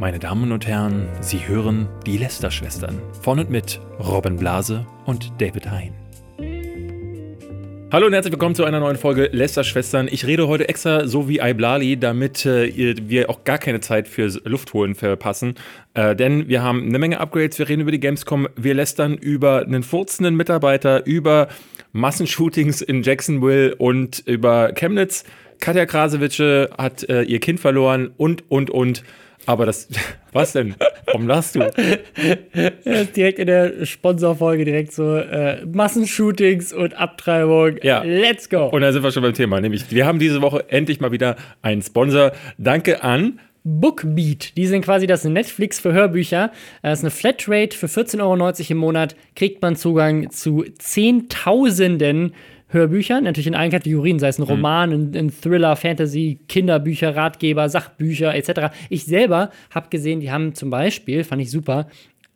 Meine Damen und Herren, Sie hören die Lester-Schwestern von und mit Robin Blase und David Hein. Hallo und herzlich willkommen zu einer neuen Folge Lester-Schwestern. Ich rede heute extra so wie Iblali, damit äh, wir auch gar keine Zeit fürs Luftholen verpassen. Äh, denn wir haben eine Menge Upgrades, wir reden über die Gamescom, wir lästern über einen furzenden Mitarbeiter, über Massenshootings in Jacksonville und über Chemnitz. Katja Krasewitsche hat äh, ihr Kind verloren und, und, und. Aber das, was denn? Warum lachst du? Ja, direkt in der Sponsorfolge direkt so äh, Massenshootings und Abtreibung. Ja. Let's go. Und da sind wir schon beim Thema. Nämlich, wir haben diese Woche endlich mal wieder einen Sponsor. Danke an Bookbeat, die sind quasi das Netflix für Hörbücher. Das ist eine Flatrate für 14,90 Euro im Monat. Kriegt man Zugang zu Zehntausenden Hörbüchern, natürlich in allen Kategorien, sei es ein Roman, ein, ein Thriller, Fantasy, Kinderbücher, Ratgeber, Sachbücher etc. Ich selber habe gesehen, die haben zum Beispiel, fand ich super,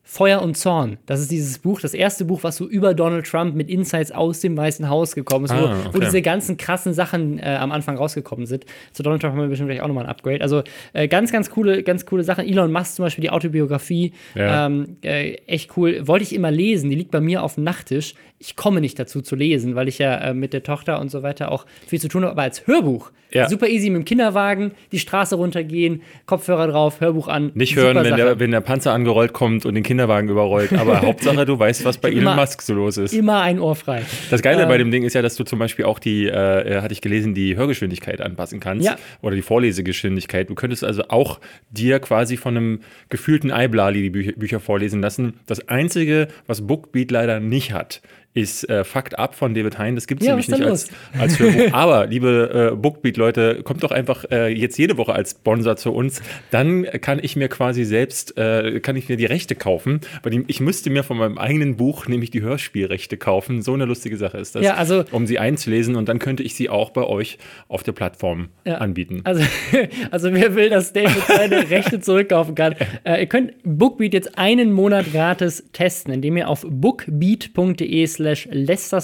Feuer und Zorn. Das ist dieses Buch, das erste Buch, was so über Donald Trump mit Insights aus dem Weißen Haus gekommen ist, wo, Ah, wo okay. diese ganzen krassen Sachen äh, am Anfang rausgekommen sind. Zu Donald Trump haben wir bestimmt gleich auch nochmal ein Upgrade. Also äh, ganz, ganz coole, ganz coole Sachen. Elon Musk zum Beispiel, die Autobiografie, Ja. ähm, äh, echt cool. Wollte ich immer lesen, die liegt bei mir auf dem Nachttisch. Ich komme nicht dazu zu lesen, weil ich ja äh, mit der Tochter und so weiter auch viel zu tun habe. Aber als Hörbuch, Ja. super easy mit dem Kinderwagen, die Straße runtergehen, Kopfhörer drauf, Hörbuch an. nicht hören, wenn der, wenn der Panzer angerollt kommt und den Kinderwagen überrollt. Aber Hauptsache, du weißt, was bei Elon Immer- Musk so los ist. Immer ein Ohr frei. Das Geile Ähm, bei dem Ding ist ja, dass du zum Beispiel auch die, äh, hatte ich gelesen, die Hörgeschwindigkeit anpassen kannst. Ja. Oder die Vorlesegeschwindigkeit. Du könntest also auch dir quasi von einem gefühlten Eiblali die Bücher, Bücher vorlesen lassen. Das Einzige, was Bookbeat leider nicht hat, ist äh, Fakt ab von David Hein. Das gibt es Ja, nämlich nicht als, als Hörbuch. Aber, liebe äh, Bookbeat-Leute, kommt doch einfach äh, jetzt jede Woche als Sponsor zu uns. Dann kann ich mir quasi selbst, äh, kann ich mir die Rechte kaufen. Weil die, ich müsste mir von meinem eigenen Buch nämlich die Hörspielrechte kaufen. So eine lustige Sache ist das. Ja, also- um sie einzulesen und dann könnte ich sie auch bei euch auf der Plattform Ja. anbieten. Also, also wer will, dass David seine Rechte zurückkaufen kann, äh, ihr könnt Bookbeat jetzt einen Monat gratis testen, indem ihr auf bookbeat.de slash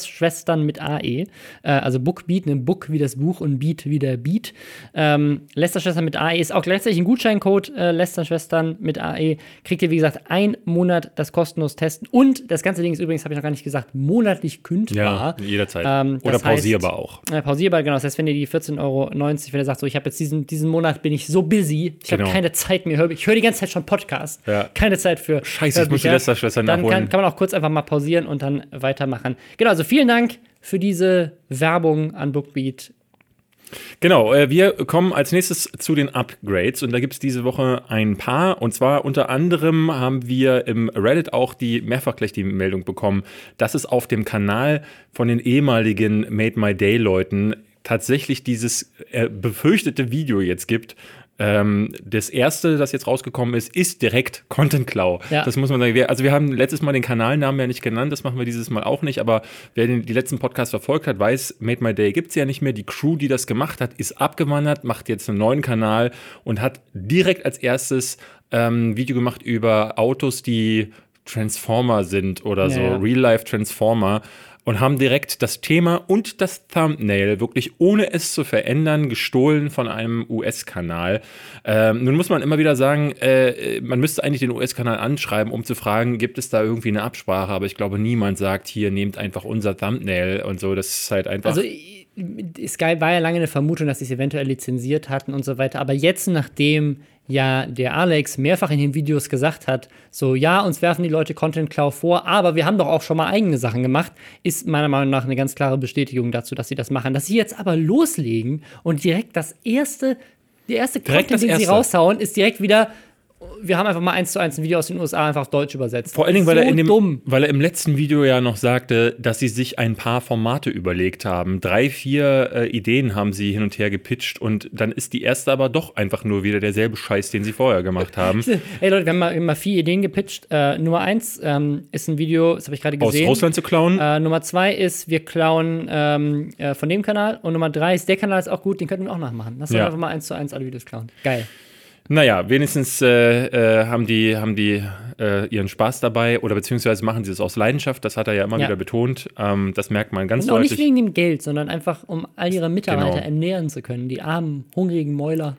Schwestern mit AE, äh, also Bookbeat, ne Book wie das Buch und Beat wie der Beat. Ähm, Schwestern mit AE ist auch gleichzeitig ein Gutscheincode, äh, Schwestern mit AE. Kriegt ihr, wie gesagt, einen Monat das kostenlos testen. Und das ganze Ding ist übrigens, habe ich noch gar nicht gesagt, monatlich kündbar. ja, jederzeit. Ähm, Oder das heißt- pausierbar auch. äh, pausierbar, genau. Das heißt, wenn ihr die 14,90 Euro, wenn ihr sagt, so, ich habe jetzt diesen, diesen Monat bin ich so busy, ich habe Genau. keine Zeit mehr, ich höre die ganze Zeit schon Podcast, Ja. keine Zeit für Scheiße, ich muss die Hörbücher. Lästerschwestern Dann nachholen. kann, kann man auch kurz einfach mal pausieren und dann weitermachen. Genau, also vielen Dank für diese Werbung an Bookbeat. Genau, äh, wir kommen als nächstes zu den Upgrades und da gibt es diese Woche ein paar und zwar unter anderem haben wir im Reddit auch die mehrfach gleich die Meldung bekommen, dass es auf dem Kanal von den ehemaligen Made My Day Leuten tatsächlich dieses äh, befürchtete Video jetzt gibt. Ähm, das erste, das jetzt rausgekommen ist, ist direkt Content Klau. Ja. Das muss man sagen. Wir, also wir haben letztes Mal den Kanalnamen ja nicht genannt, das machen wir dieses Mal auch nicht, aber wer den, die letzten Podcasts verfolgt hat, weiß, Made My Day gibt es ja nicht mehr. Die Crew, die das gemacht hat, ist abgewandert, macht jetzt einen neuen Kanal und hat direkt als erstes ähm, ein Video gemacht über Autos, die Transformer sind oder so, Ja. Real-Life Transformer. Und haben direkt das Thema und das Thumbnail wirklich ohne es zu verändern gestohlen von einem US-Kanal. Ähm, nun muss man immer wieder sagen, äh, man müsste eigentlich den US-Kanal anschreiben, um zu fragen, gibt es da irgendwie eine Absprache? Aber ich glaube, niemand sagt, hier nehmt einfach unser Thumbnail und so. Das ist halt einfach. Also Sky war ja lange eine Vermutung, dass sie es eventuell lizenziert hatten und so weiter. Aber jetzt, nachdem ja der Alex mehrfach in den Videos gesagt hat, so ja, uns werfen die Leute Content Cloud vor, aber wir haben doch auch schon mal eigene Sachen gemacht, ist meiner Meinung nach eine ganz klare Bestätigung dazu, dass sie das machen. Dass sie jetzt aber loslegen und direkt das erste, der erste Direkt Content, den sie erste. raushauen, ist direkt wieder wir haben einfach mal eins zu eins ein Video aus den USA einfach auf Deutsch übersetzt. Vor allen Dingen, weil, so er in dem, dumm. weil er im letzten Video ja noch sagte, dass sie sich ein paar Formate überlegt haben. Drei, vier äh, Ideen haben sie hin und her gepitcht und dann ist die erste aber doch einfach nur wieder derselbe Scheiß, den sie vorher gemacht haben. Hey Leute, wir haben mal, wir haben mal vier Ideen gepitcht. Äh, Nummer eins ähm, ist ein Video, das habe ich gerade Aus gesehen. Russland zu klauen. Äh, Nummer zwei ist, wir klauen ähm, äh, von dem Kanal. Und Nummer drei ist, der Kanal ist auch gut, den könnten wir auch nachmachen. Lass uns Ja. einfach mal eins zu eins alle Videos klauen. Geil. Naja, wenigstens äh, äh, haben die, haben die äh, ihren Spaß dabei oder beziehungsweise machen sie es aus Leidenschaft. Das hat er ja immer Ja. wieder betont. Ähm, das merkt man ganz Und auch nicht deutlich. wegen dem Geld, sondern einfach, um all ihre Mitarbeiter Genau. ernähren zu können. Die armen, hungrigen Mäuler.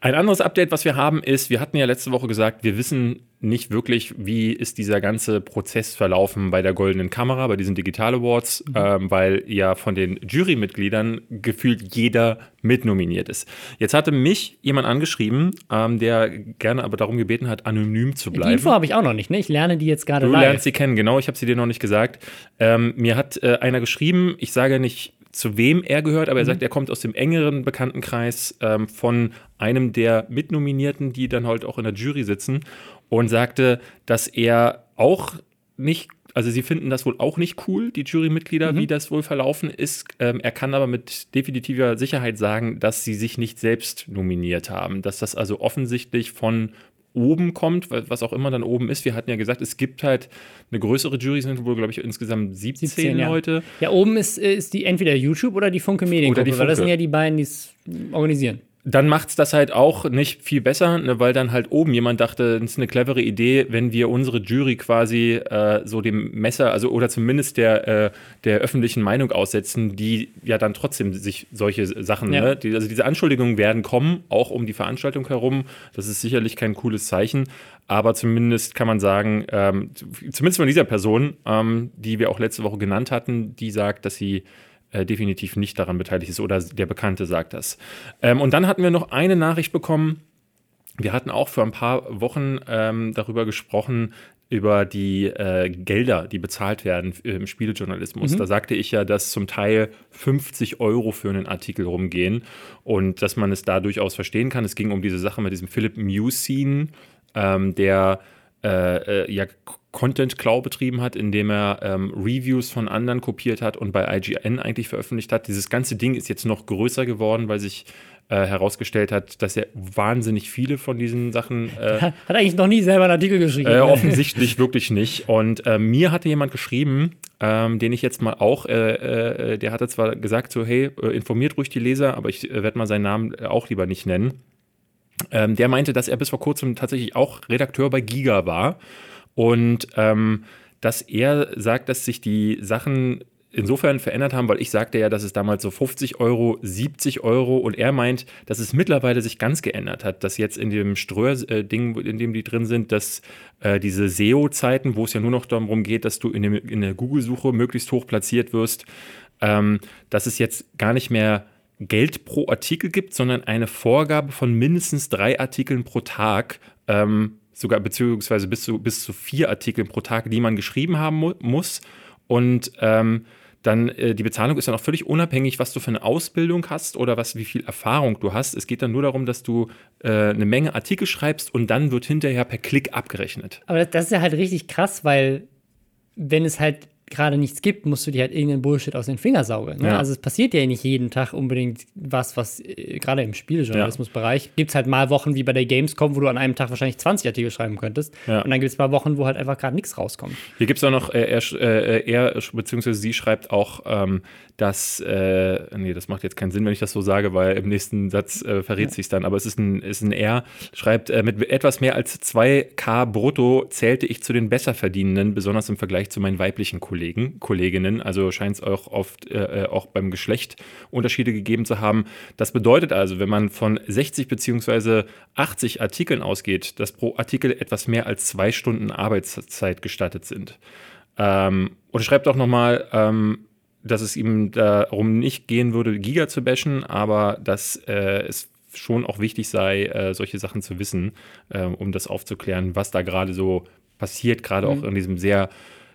Ein anderes Update, was wir haben, ist, wir hatten ja letzte Woche gesagt, wir wissen nicht wirklich, wie ist dieser ganze Prozess verlaufen bei der Goldenen Kamera, bei diesen Digital Awards, mhm. ähm, weil ja von den Jurymitgliedern gefühlt jeder mitnominiert ist. Jetzt hatte mich jemand angeschrieben, ähm, der gerne aber darum gebeten hat, anonym zu bleiben. Die Info habe ich auch noch nicht, ne? Ich lerne die jetzt gerade Du lernst sie kennen, genau. Ich habe sie dir noch nicht gesagt. Ähm, mir hat äh, einer geschrieben, ich sage nicht zu wem er gehört, aber er mhm. sagt, er kommt aus dem engeren Bekanntenkreis ähm, von einem der Mitnominierten, die dann halt auch in der Jury sitzen und sagte, dass er auch nicht also sie finden das wohl auch nicht cool, die Jurymitglieder, mhm. wie das wohl verlaufen ist. Ähm, er kann aber mit definitiver Sicherheit sagen, dass sie sich nicht selbst nominiert haben, dass das also offensichtlich von oben kommt, was auch immer dann oben ist. Wir hatten ja gesagt, es gibt halt eine größere Jury, sind wohl, glaube ich, insgesamt 17, 17 Leute. Ja. ja, oben ist, ist die entweder YouTube oder die Funke Mediengruppe, weil das sind ja die beiden, die es organisieren dann macht es das halt auch nicht viel besser, ne, weil dann halt oben jemand dachte, das ist eine clevere Idee, wenn wir unsere Jury quasi äh, so dem Messer, also oder zumindest der, äh, der öffentlichen Meinung aussetzen, die ja dann trotzdem sich solche Sachen, ja. ne, die, also diese Anschuldigungen werden kommen, auch um die Veranstaltung herum. Das ist sicherlich kein cooles Zeichen, aber zumindest kann man sagen, ähm, zumindest von dieser Person, ähm, die wir auch letzte Woche genannt hatten, die sagt, dass sie äh, definitiv nicht daran beteiligt ist oder der Bekannte sagt das. Ähm, und dann hatten wir noch eine Nachricht bekommen. Wir hatten auch vor ein paar Wochen ähm, darüber gesprochen, über die äh, Gelder, die bezahlt werden im Spielejournalismus. Mhm. Da sagte ich ja, dass zum Teil 50 Euro für einen Artikel rumgehen und dass man es da durchaus verstehen kann. Es ging um diese Sache mit diesem Philip Musin, ähm, der äh, äh, ja Content Cloud betrieben hat, indem er ähm, Reviews von anderen kopiert hat und bei IGN eigentlich veröffentlicht hat. Dieses ganze Ding ist jetzt noch größer geworden, weil sich äh, herausgestellt hat, dass er wahnsinnig viele von diesen Sachen. Äh, hat eigentlich noch nie selber einen Artikel geschrieben. Äh, offensichtlich wirklich nicht. Und äh, mir hatte jemand geschrieben, ähm, den ich jetzt mal auch, äh, der hatte zwar gesagt, so, hey, informiert ruhig die Leser, aber ich werde mal seinen Namen auch lieber nicht nennen. Ähm, der meinte, dass er bis vor kurzem tatsächlich auch Redakteur bei Giga war und ähm, dass er sagt, dass sich die Sachen insofern verändert haben, weil ich sagte ja, dass es damals so 50 Euro, 70 Euro und er meint, dass es mittlerweile sich ganz geändert hat, dass jetzt in dem Ströer-Ding, in dem die drin sind, dass äh, diese SEO-Zeiten, wo es ja nur noch darum geht, dass du in, dem, in der Google-Suche möglichst hoch platziert wirst, ähm, dass es jetzt gar nicht mehr Geld pro Artikel gibt, sondern eine Vorgabe von mindestens drei Artikeln pro Tag, ähm, sogar beziehungsweise bis zu, bis zu vier Artikeln pro Tag, die man geschrieben haben mu muss. Und ähm, dann äh, die Bezahlung ist dann auch völlig unabhängig, was du für eine Ausbildung hast oder was, wie viel Erfahrung du hast. Es geht dann nur darum, dass du äh, eine Menge Artikel schreibst und dann wird hinterher per Klick abgerechnet. Aber das ist ja halt richtig krass, weil wenn es halt gerade nichts gibt, musst du dir halt irgendeinen Bullshit aus den Fingern saugen. Ne? Ja. Also es passiert ja nicht jeden Tag unbedingt was, was äh, gerade im Spielejournalismusbereich ja. gibt es halt mal Wochen wie bei der Gamescom, wo du an einem Tag wahrscheinlich 20 Artikel schreiben könntest. Ja. Und dann gibt es mal Wochen, wo halt einfach gerade nichts rauskommt. Hier gibt es auch noch, äh, er, äh, er, beziehungsweise sie schreibt auch, ähm, dass, äh, nee, das macht jetzt keinen Sinn, wenn ich das so sage, weil im nächsten Satz äh, verrät ja. sich dann, aber es ist ein, ist ein R, schreibt, äh, mit etwas mehr als 2K brutto zählte ich zu den Besserverdienenden, besonders im Vergleich zu meinen weiblichen Kollegen, Kolleginnen, also scheint es auch oft äh, äh, auch beim Geschlecht Unterschiede gegeben zu haben. Das bedeutet also, wenn man von 60 beziehungsweise 80 Artikeln ausgeht, dass pro Artikel etwas mehr als zwei Stunden Arbeitszeit gestattet sind. Ähm, und schreibt auch nochmal, ähm, dass es ihm darum nicht gehen würde, Giga zu bashen, aber dass äh, es schon auch wichtig sei, äh, solche Sachen zu wissen, äh, um das aufzuklären, was da gerade so passiert, gerade mhm. auch in diesem sehr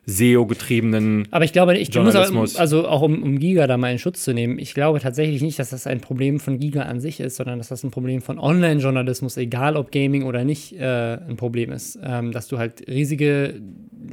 SEO-getriebenen Aber ich glaube, ich muss auch, also auch um, um, Giga da mal in Schutz zu nehmen, ich glaube tatsächlich nicht, dass das ein Problem von Giga an sich ist, sondern dass das ein Problem von Online-Journalismus, egal ob Gaming oder nicht, äh, ein Problem ist. Ähm, dass du halt riesige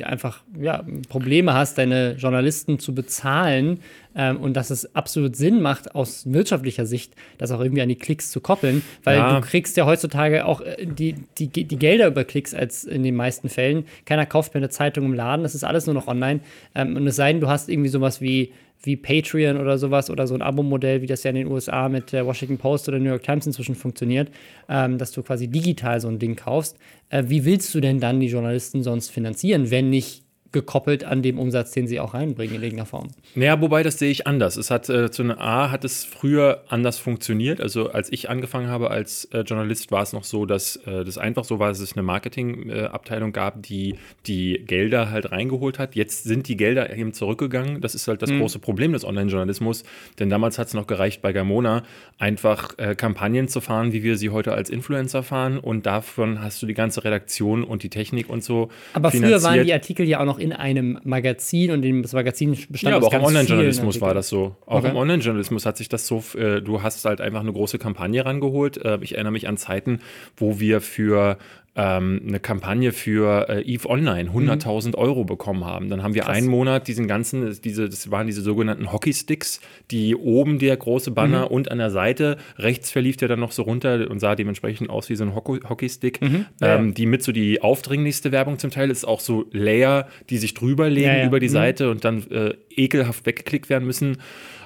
einfach ja, Probleme hast, deine Journalisten zu bezahlen ähm, und dass es absolut Sinn macht, aus wirtschaftlicher Sicht, das auch irgendwie an die Klicks zu koppeln, weil ja. du kriegst ja heutzutage auch äh, die, die, die Gelder über Klicks als in den meisten Fällen. Keiner kauft mehr eine Zeitung im Laden, das ist alles nur noch online. Ähm, und es sei denn, du hast irgendwie sowas wie wie Patreon oder sowas oder so ein Abo-Modell, wie das ja in den USA mit der Washington Post oder New York Times inzwischen funktioniert, ähm, dass du quasi digital so ein Ding kaufst. Äh, wie willst du denn dann die Journalisten sonst finanzieren, wenn nicht gekoppelt an dem Umsatz, den sie auch reinbringen in irgendeiner Form. Naja, wobei das sehe ich anders. Es hat äh, zu einer A hat es früher anders funktioniert. Also als ich angefangen habe als äh, Journalist, war es noch so, dass äh, das einfach so war, dass es eine Marketingabteilung gab, die die Gelder halt reingeholt hat. Jetzt sind die Gelder eben zurückgegangen. Das ist halt das mhm. große Problem des Online-Journalismus. Denn damals hat es noch gereicht bei Gamona, einfach äh, Kampagnen zu fahren, wie wir sie heute als Influencer fahren. Und davon hast du die ganze Redaktion und die Technik und so. Aber finanziert. früher waren die Artikel ja auch noch in einem Magazin und das Magazin bestand Ja, aber auch im Online-Journalismus war das so. Auch okay. im Online-Journalismus hat sich das so, äh, du hast halt einfach eine große Kampagne rangeholt. Äh, ich erinnere mich an Zeiten, wo wir für ähm, eine Kampagne für äh, EVE Online 100.000 mhm. Euro bekommen haben. Dann haben wir Krass. einen Monat diesen ganzen, diese, das waren diese sogenannten Hockeysticks, die oben der große Banner mhm. und an der Seite, rechts verlief der dann noch so runter und sah dementsprechend aus wie so ein Hockeystick, mhm. ähm, ja. die mit so die aufdringlichste Werbung zum Teil ist, auch so Layer, die sich drüber legen ja, ja. über die mhm. Seite und dann äh, ekelhaft weggeklickt werden müssen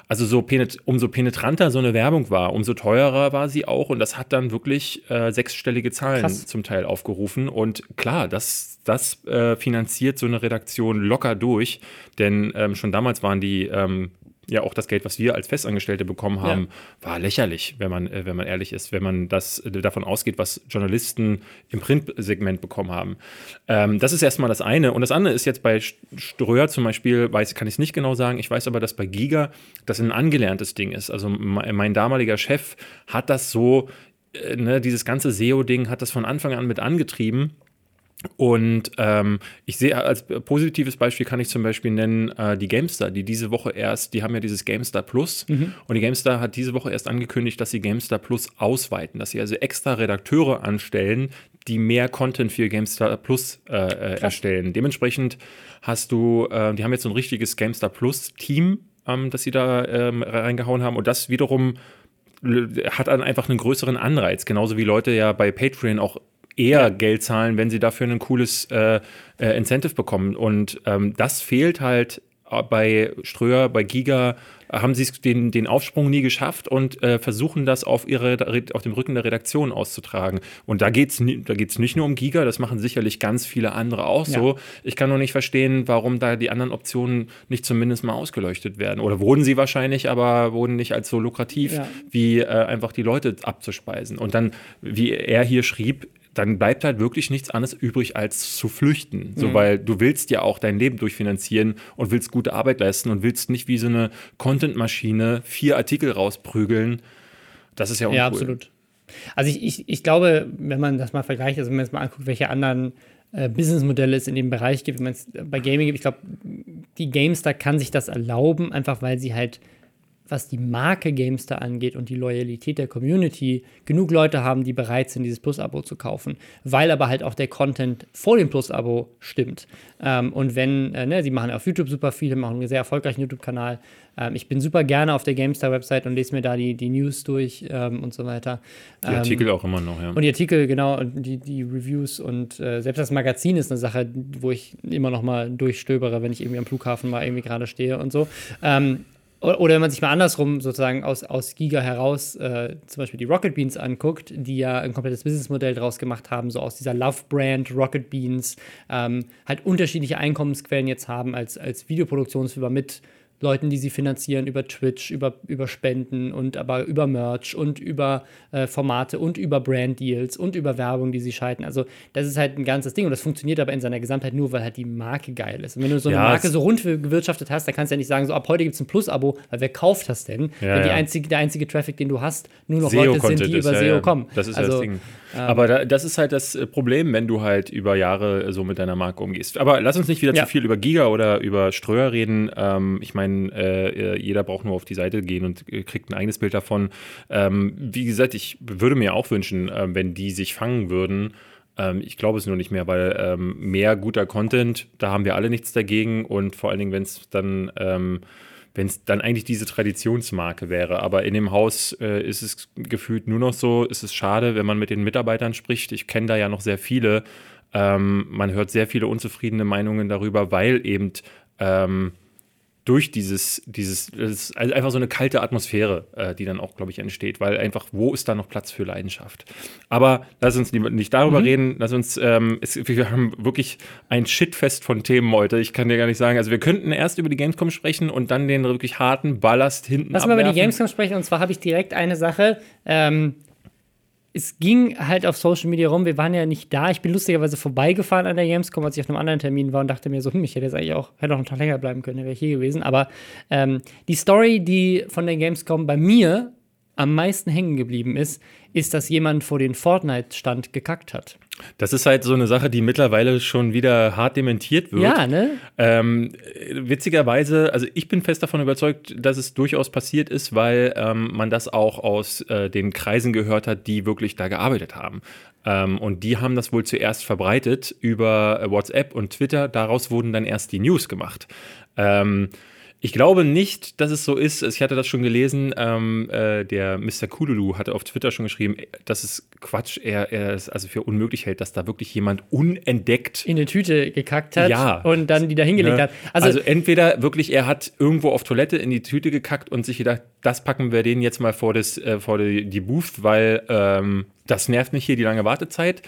also so penet umso penetranter so eine Werbung war, umso teurer war sie auch. Und das hat dann wirklich äh, sechsstellige Zahlen Krass. zum Teil aufgerufen. Und klar, das, das äh, finanziert so eine Redaktion locker durch, denn ähm, schon damals waren die ähm, ja auch das Geld, was wir als Festangestellte bekommen haben, ja. war lächerlich, wenn man, äh, wenn man ehrlich ist, wenn man das äh, davon ausgeht, was Journalisten im Printsegment bekommen haben. Ähm, das ist erstmal das eine. Und das andere ist jetzt bei Ströer zum Beispiel, weiß, kann ich es nicht genau sagen, ich weiß aber, dass bei Giga das ein angelerntes Ding ist. Also mein damaliger Chef hat das so, äh, ne, dieses ganze SEO-Ding hat das von Anfang an mit angetrieben und ähm, ich sehe als positives Beispiel kann ich zum Beispiel nennen äh, die GameStar, die diese Woche erst, die haben ja dieses GameStar Plus mhm. und die GameStar hat diese Woche erst angekündigt, dass sie GameStar Plus ausweiten, dass sie also extra Redakteure anstellen, die mehr Content für GameStar Plus äh, äh erstellen. Dementsprechend hast du, äh, die haben jetzt so ein richtiges GameStar Plus Team, ähm, das sie da ähm, reingehauen haben und das wiederum hat dann einfach einen größeren Anreiz, genauso wie Leute ja bei Patreon auch eher. Geld zahlen, wenn sie dafür ein cooles äh, äh, Incentive bekommen. Und ähm, das fehlt halt bei Ströer, bei Giga, haben sie den, den Aufsprung nie geschafft und äh, versuchen das auf, ihre, auf dem Rücken der Redaktion auszutragen. Und da geht es da geht's nicht nur um Giga, das machen sicherlich ganz viele andere auch ja. so. Ich kann nur nicht verstehen, warum da die anderen Optionen nicht zumindest mal ausgeleuchtet werden. Oder wurden sie wahrscheinlich, aber wurden nicht als so lukrativ, ja. wie äh, einfach die Leute abzuspeisen. Und dann, wie er hier schrieb, dann bleibt halt wirklich nichts anderes übrig, als zu flüchten. So, mhm. weil du willst ja auch dein Leben durchfinanzieren und willst gute Arbeit leisten und willst nicht wie so eine Content-Maschine vier Artikel rausprügeln. Das ist ja uncool. Ja, absolut. Also ich, ich, ich glaube, wenn man das mal vergleicht, also wenn man jetzt mal anguckt, welche anderen äh, Businessmodelle es in dem Bereich gibt, wenn man es bei Gaming gibt, ich glaube, die GameStar kann sich das erlauben, einfach weil sie halt was die Marke Gamestar angeht und die Loyalität der Community, genug Leute haben, die bereit sind, dieses Plus-Abo zu kaufen, weil aber halt auch der Content vor dem Plus-Abo stimmt. Ähm, und wenn, äh, ne, sie machen auf YouTube super viele, machen einen sehr erfolgreichen YouTube-Kanal. Ähm, ich bin super gerne auf der Gamestar-Website und lese mir da die, die News durch ähm, und so weiter. Die Artikel ähm, auch immer noch, ja. Und die Artikel, genau, und die, die Reviews und äh, selbst das Magazin ist eine Sache, wo ich immer noch mal durchstöbere, wenn ich irgendwie am Flughafen mal irgendwie gerade stehe und so. Oder wenn man sich mal andersrum sozusagen aus, aus Giga heraus äh, zum Beispiel die Rocket Beans anguckt, die ja ein komplettes Businessmodell draus gemacht haben, so aus dieser Love-Brand Rocket Beans, ähm, halt unterschiedliche Einkommensquellen jetzt haben als, als Videoproduktionsfirma mit Leuten, die sie finanzieren über Twitch, über, über Spenden und aber über Merch und über äh, Formate und über Brand Deals und über Werbung, die sie schalten. Also das ist halt ein ganzes Ding und das funktioniert aber in seiner Gesamtheit nur, weil halt die Marke geil ist. Und wenn du so eine ja, Marke so rund gewirtschaftet hast, dann kannst du ja nicht sagen, so ab heute gibt es ein Plus-Abo, weil wer kauft das denn? Ja, wenn die einzige, der einzige Traffic, den du hast, nur noch SEO Leute sind, die über SEO kommen. Das ist also, das Ding. Ähm, aber da, das ist halt das äh, Problem, wenn du halt über Jahre so mit deiner Marke umgehst. Aber lass uns nicht wieder zu viel über Giga oder über Ströer reden. Ähm, ich meine, äh, jeder braucht nur auf die Seite gehen und äh, kriegt ein eigenes Bild davon. Ähm, wie gesagt, ich würde mir auch wünschen, äh, wenn die sich fangen würden. Ähm, ich glaube es nur nicht mehr, weil ähm, mehr guter Content, da haben wir alle nichts dagegen. Und vor allen Dingen, wenn es dann ähm, wenn es dann eigentlich diese Traditionsmarke wäre. Aber in dem Haus äh, ist es gefühlt nur noch so, ist es schade, wenn man mit den Mitarbeitern spricht. Ich kenne da ja noch sehr viele. Ähm, man hört sehr viele unzufriedene Meinungen darüber, weil eben ähm, durch dieses, dieses, das ist einfach so eine kalte Atmosphäre, äh, die dann auch, glaube ich, entsteht, weil einfach, wo ist da noch Platz für Leidenschaft? Aber lass uns nicht darüber mhm. reden, lass uns, ähm, es, wir haben wirklich ein Shitfest von Themen heute. Ich kann dir gar nicht sagen, also wir könnten erst über die Gamescom sprechen und dann den wirklich harten Ballast hinten Lass mal über die Gamescom sprechen und zwar habe ich direkt eine Sache, ähm, es ging halt auf Social Media rum. Wir waren ja nicht da. Ich bin lustigerweise vorbeigefahren an der Gamescom, als ich auf einem anderen Termin war und dachte mir so, hm, ich hätte jetzt eigentlich auch, hätte auch einen Tag länger bleiben können, wäre ich hier gewesen. Aber ähm, die Story, die von der Gamescom bei mir am meisten hängen geblieben ist, ist, dass jemand vor den Fortnite-Stand gekackt hat. Das ist halt so eine Sache, die mittlerweile schon wieder hart dementiert wird. Ja, ne? Ähm, witzigerweise, also ich bin fest davon überzeugt, dass es durchaus passiert ist, weil ähm, man das auch aus äh, den Kreisen gehört hat, die wirklich da gearbeitet haben. Ähm, und die haben das wohl zuerst verbreitet über WhatsApp und Twitter. Daraus wurden dann erst die News gemacht. Ähm, ich glaube nicht, dass es so ist. Ich hatte das schon gelesen. Ähm, äh, der Mr. Kululu hatte auf Twitter schon geschrieben, dass es Quatsch, er, er es also für unmöglich hält, dass da wirklich jemand unentdeckt in eine Tüte gekackt hat ja, und dann die da hingelegt ne? hat. Also, also, entweder wirklich, er hat irgendwo auf Toilette in die Tüte gekackt und sich gedacht, das packen wir den jetzt mal vor, das, äh, vor die, die Booth, weil ähm, das nervt mich hier die lange Wartezeit.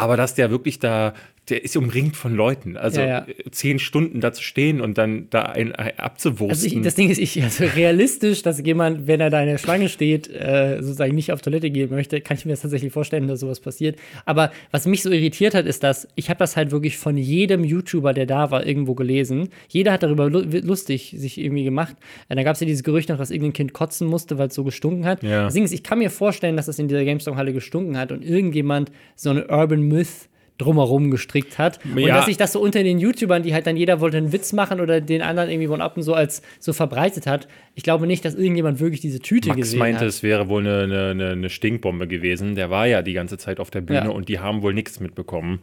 Aber dass der wirklich da der ist umringt von Leuten. Also ja, ja. zehn Stunden da zu stehen und dann da ein, ein abzuwursten. Also ich, das Ding ist, ich, also realistisch, dass jemand, wenn er da in der Schlange steht, äh, sozusagen nicht auf Toilette gehen möchte, kann ich mir das tatsächlich vorstellen, dass sowas passiert. Aber was mich so irritiert hat, ist, dass ich habe das halt wirklich von jedem YouTuber, der da war, irgendwo gelesen. Jeder hat darüber lustig sich irgendwie gemacht. Äh, da gab es ja dieses Gerücht noch, dass irgendein Kind kotzen musste, weil es so gestunken hat. Ja. Das Ding ist, ich kann mir vorstellen, dass das in dieser GameStop-Halle gestunken hat und irgendjemand so eine Urban Myth drumherum gestrickt hat. Ja. Und dass sich das so unter den YouTubern, die halt dann jeder wollte einen Witz machen oder den anderen irgendwie von Appen so als so verbreitet hat. Ich glaube nicht, dass irgendjemand wirklich diese Tüte Max gesehen meinte, hat. meinte, es wäre wohl eine, eine, eine, Stinkbombe gewesen. Der war ja die ganze Zeit auf der Bühne ja. und die haben wohl nichts mitbekommen.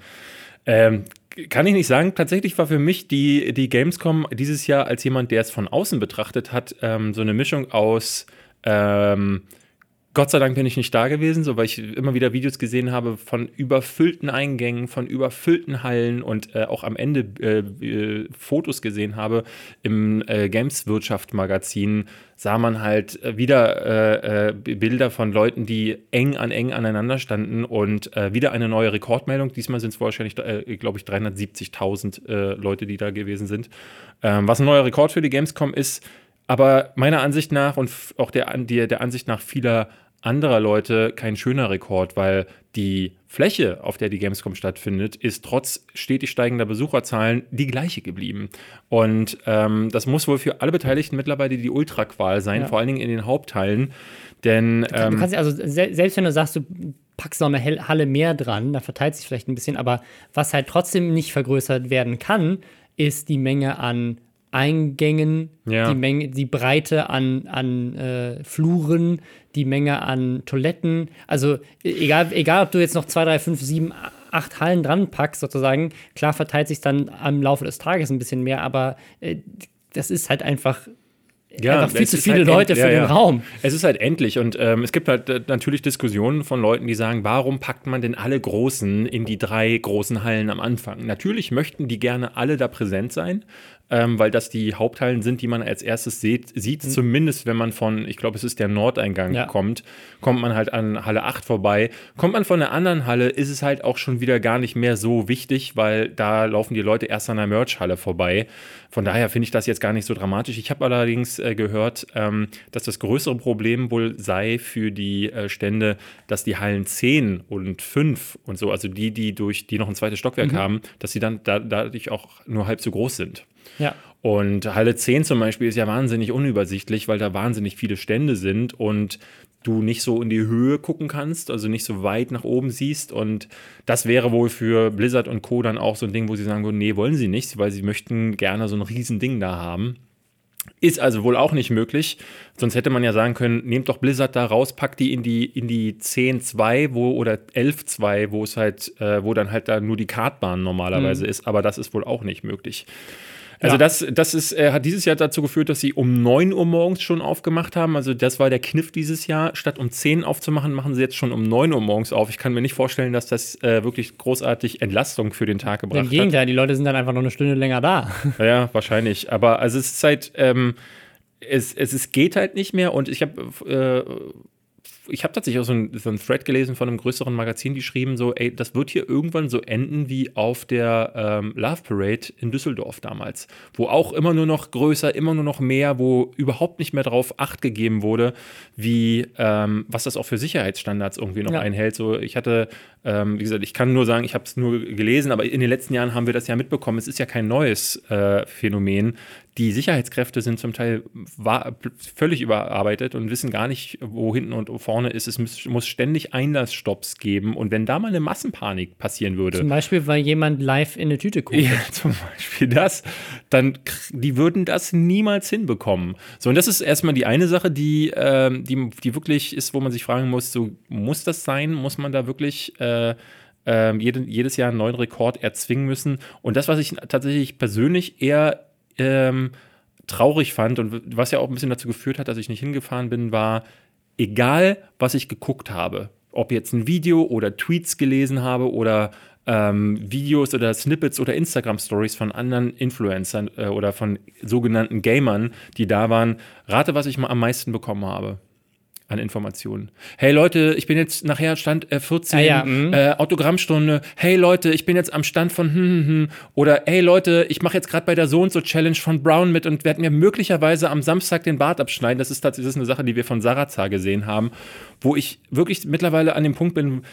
Ähm, kann ich nicht sagen. Tatsächlich war für mich die, die Gamescom dieses Jahr als jemand, der es von außen betrachtet hat, ähm, so eine Mischung aus ähm, Gott sei Dank bin ich nicht da gewesen, so weil ich immer wieder Videos gesehen habe von überfüllten Eingängen, von überfüllten Hallen und äh, auch am Ende äh, äh, Fotos gesehen habe im äh, Games Wirtschaft Magazin sah man halt äh, wieder äh, Bilder von Leuten, die eng an eng aneinander standen und wieder eine neue Rekordmeldung. Diesmal sind es wahrscheinlich, glaube ich, 370.000 Leute, die da gewesen sind. Ähm, was ein neuer Rekord für die Gamescom ist, aber meiner Ansicht nach und auch der, der, der Ansicht nach vieler anderer Leute kein schöner Rekord, weil die Fläche, auf der die Gamescom stattfindet, ist trotz stetig steigender Besucherzahlen die gleiche geblieben. Und ähm, das muss wohl für alle Beteiligten mittlerweile die Ultraqual sein, ja. vor allen Dingen in den Hauptteilen. Denn ähm, du kannst also selbst wenn du sagst, du packst noch eine Halle mehr dran, da verteilt sich vielleicht ein bisschen, aber was halt trotzdem nicht vergrößert werden kann, ist die Menge an Eingängen, ja. die Menge, die Breite an, an äh, Fluren, die Menge an Toiletten. Also e-, egal, egal, ob du jetzt noch zwei, drei, fünf, sieben, acht Hallen dran packst, sozusagen, klar verteilt sich dann am Laufe des Tages ein bisschen mehr, aber äh, das ist halt einfach ja, einfach viel zu viele halt Leute für ja, den ja. Raum. Es ist halt endlich und ähm, es gibt halt äh, natürlich Diskussionen von Leuten, die sagen, warum packt man denn alle Großen in die drei großen Hallen am Anfang? Natürlich möchten die gerne alle da präsent sein, ähm, weil das die Haupthallen sind, die man als erstes sieht, sieht mhm. zumindest wenn man von, ich glaube, es ist der Nordeingang ja. kommt, kommt man halt an Halle 8 vorbei. Kommt man von der anderen Halle, ist es halt auch schon wieder gar nicht mehr so wichtig, weil da laufen die Leute erst an der Merch-Halle vorbei. Von daher finde ich das jetzt gar nicht so dramatisch. Ich habe allerdings äh, gehört, ähm, dass das größere Problem wohl sei für die äh, Stände, dass die Hallen 10 und 5 und so, also die, die durch die noch ein zweites Stockwerk mhm. haben, dass sie dann da, dadurch auch nur halb so groß sind. Ja. Und Halle 10 zum Beispiel ist ja wahnsinnig unübersichtlich, weil da wahnsinnig viele Stände sind und du nicht so in die Höhe gucken kannst, also nicht so weit nach oben siehst. Und das wäre wohl für Blizzard und Co. dann auch so ein Ding, wo sie sagen würden, nee, wollen sie nicht, weil sie möchten gerne so ein Riesending da haben. Ist also wohl auch nicht möglich. Sonst hätte man ja sagen können, nehmt doch Blizzard da raus, packt die in die, in die 10.2 wo, oder 11.2, wo es halt, äh, wo dann halt da nur die Kartbahn normalerweise mhm. ist, aber das ist wohl auch nicht möglich. Also Ja. das, das ist, äh, hat dieses Jahr dazu geführt, dass sie um 9 Uhr morgens schon aufgemacht haben. Also das war der Kniff dieses Jahr. Statt um 10 aufzumachen, machen sie jetzt schon um 9 Uhr morgens auf. Ich kann mir nicht vorstellen, dass das äh, wirklich großartig Entlastung für den Tag Im gebracht hat. Gegenteil, die Leute sind dann einfach noch eine Stunde länger da. Ja, wahrscheinlich. Aber also es ist halt, ähm, es, es, es geht halt nicht mehr und ich habe äh, ich habe tatsächlich auch so einen so einen Thread gelesen von einem größeren Magazin, die schrieben so, ey, das wird hier irgendwann so enden wie auf der ähm, Love Parade in Düsseldorf damals, wo auch immer nur noch größer, immer nur noch mehr, wo überhaupt nicht mehr drauf Acht gegeben wurde, wie ähm, was das auch für Sicherheitsstandards irgendwie noch Ja. einhält. So, ich hatte, ähm, wie gesagt, ich kann nur sagen, ich habe es nur gelesen, aber in den letzten Jahren haben wir das ja mitbekommen. Es ist ja kein neues äh, Phänomen. Die Sicherheitskräfte sind zum Teil völlig überarbeitet und wissen gar nicht, wo hinten und vorne ist. Es muss, ständig Einlassstopps geben. Und wenn da mal eine Massenpanik passieren würde, Zum Beispiel, weil jemand live in eine Tüte guckt. ja, zum Beispiel das, dann die würden das niemals hinbekommen. So, und das ist erstmal die eine Sache, die, ähm, die, die wirklich ist, wo man sich fragen muss: so, muss das sein? Muss man da wirklich äh, ähm, jede, jedes Jahr einen neuen Rekord erzwingen müssen? Und das, was ich tatsächlich persönlich eher ähm, traurig fand und was ja auch ein bisschen dazu geführt hat, dass ich nicht hingefahren bin, war, egal was ich geguckt habe, ob jetzt ein Video oder Tweets gelesen habe oder ähm, Videos oder Snippets oder Instagram-Stories von anderen Influencern äh, oder von sogenannten Gamern, die da waren, rate, was ich mal am meisten bekommen habe an Informationen. Hey Leute, ich bin jetzt nachher Stand äh, 14, Ah ja, mhm. äh, Autogrammstunde. Hey Leute, ich bin jetzt am Stand von hm, hm, hm. oder hey Leute, ich mache jetzt gerade bei der so und so Challenge von Brown mit und werde mir möglicherweise am Samstag den Bart abschneiden. Das ist tatsächlich eine Sache, die wir von Sarazar gesehen haben, wo ich wirklich mittlerweile an dem Punkt bin,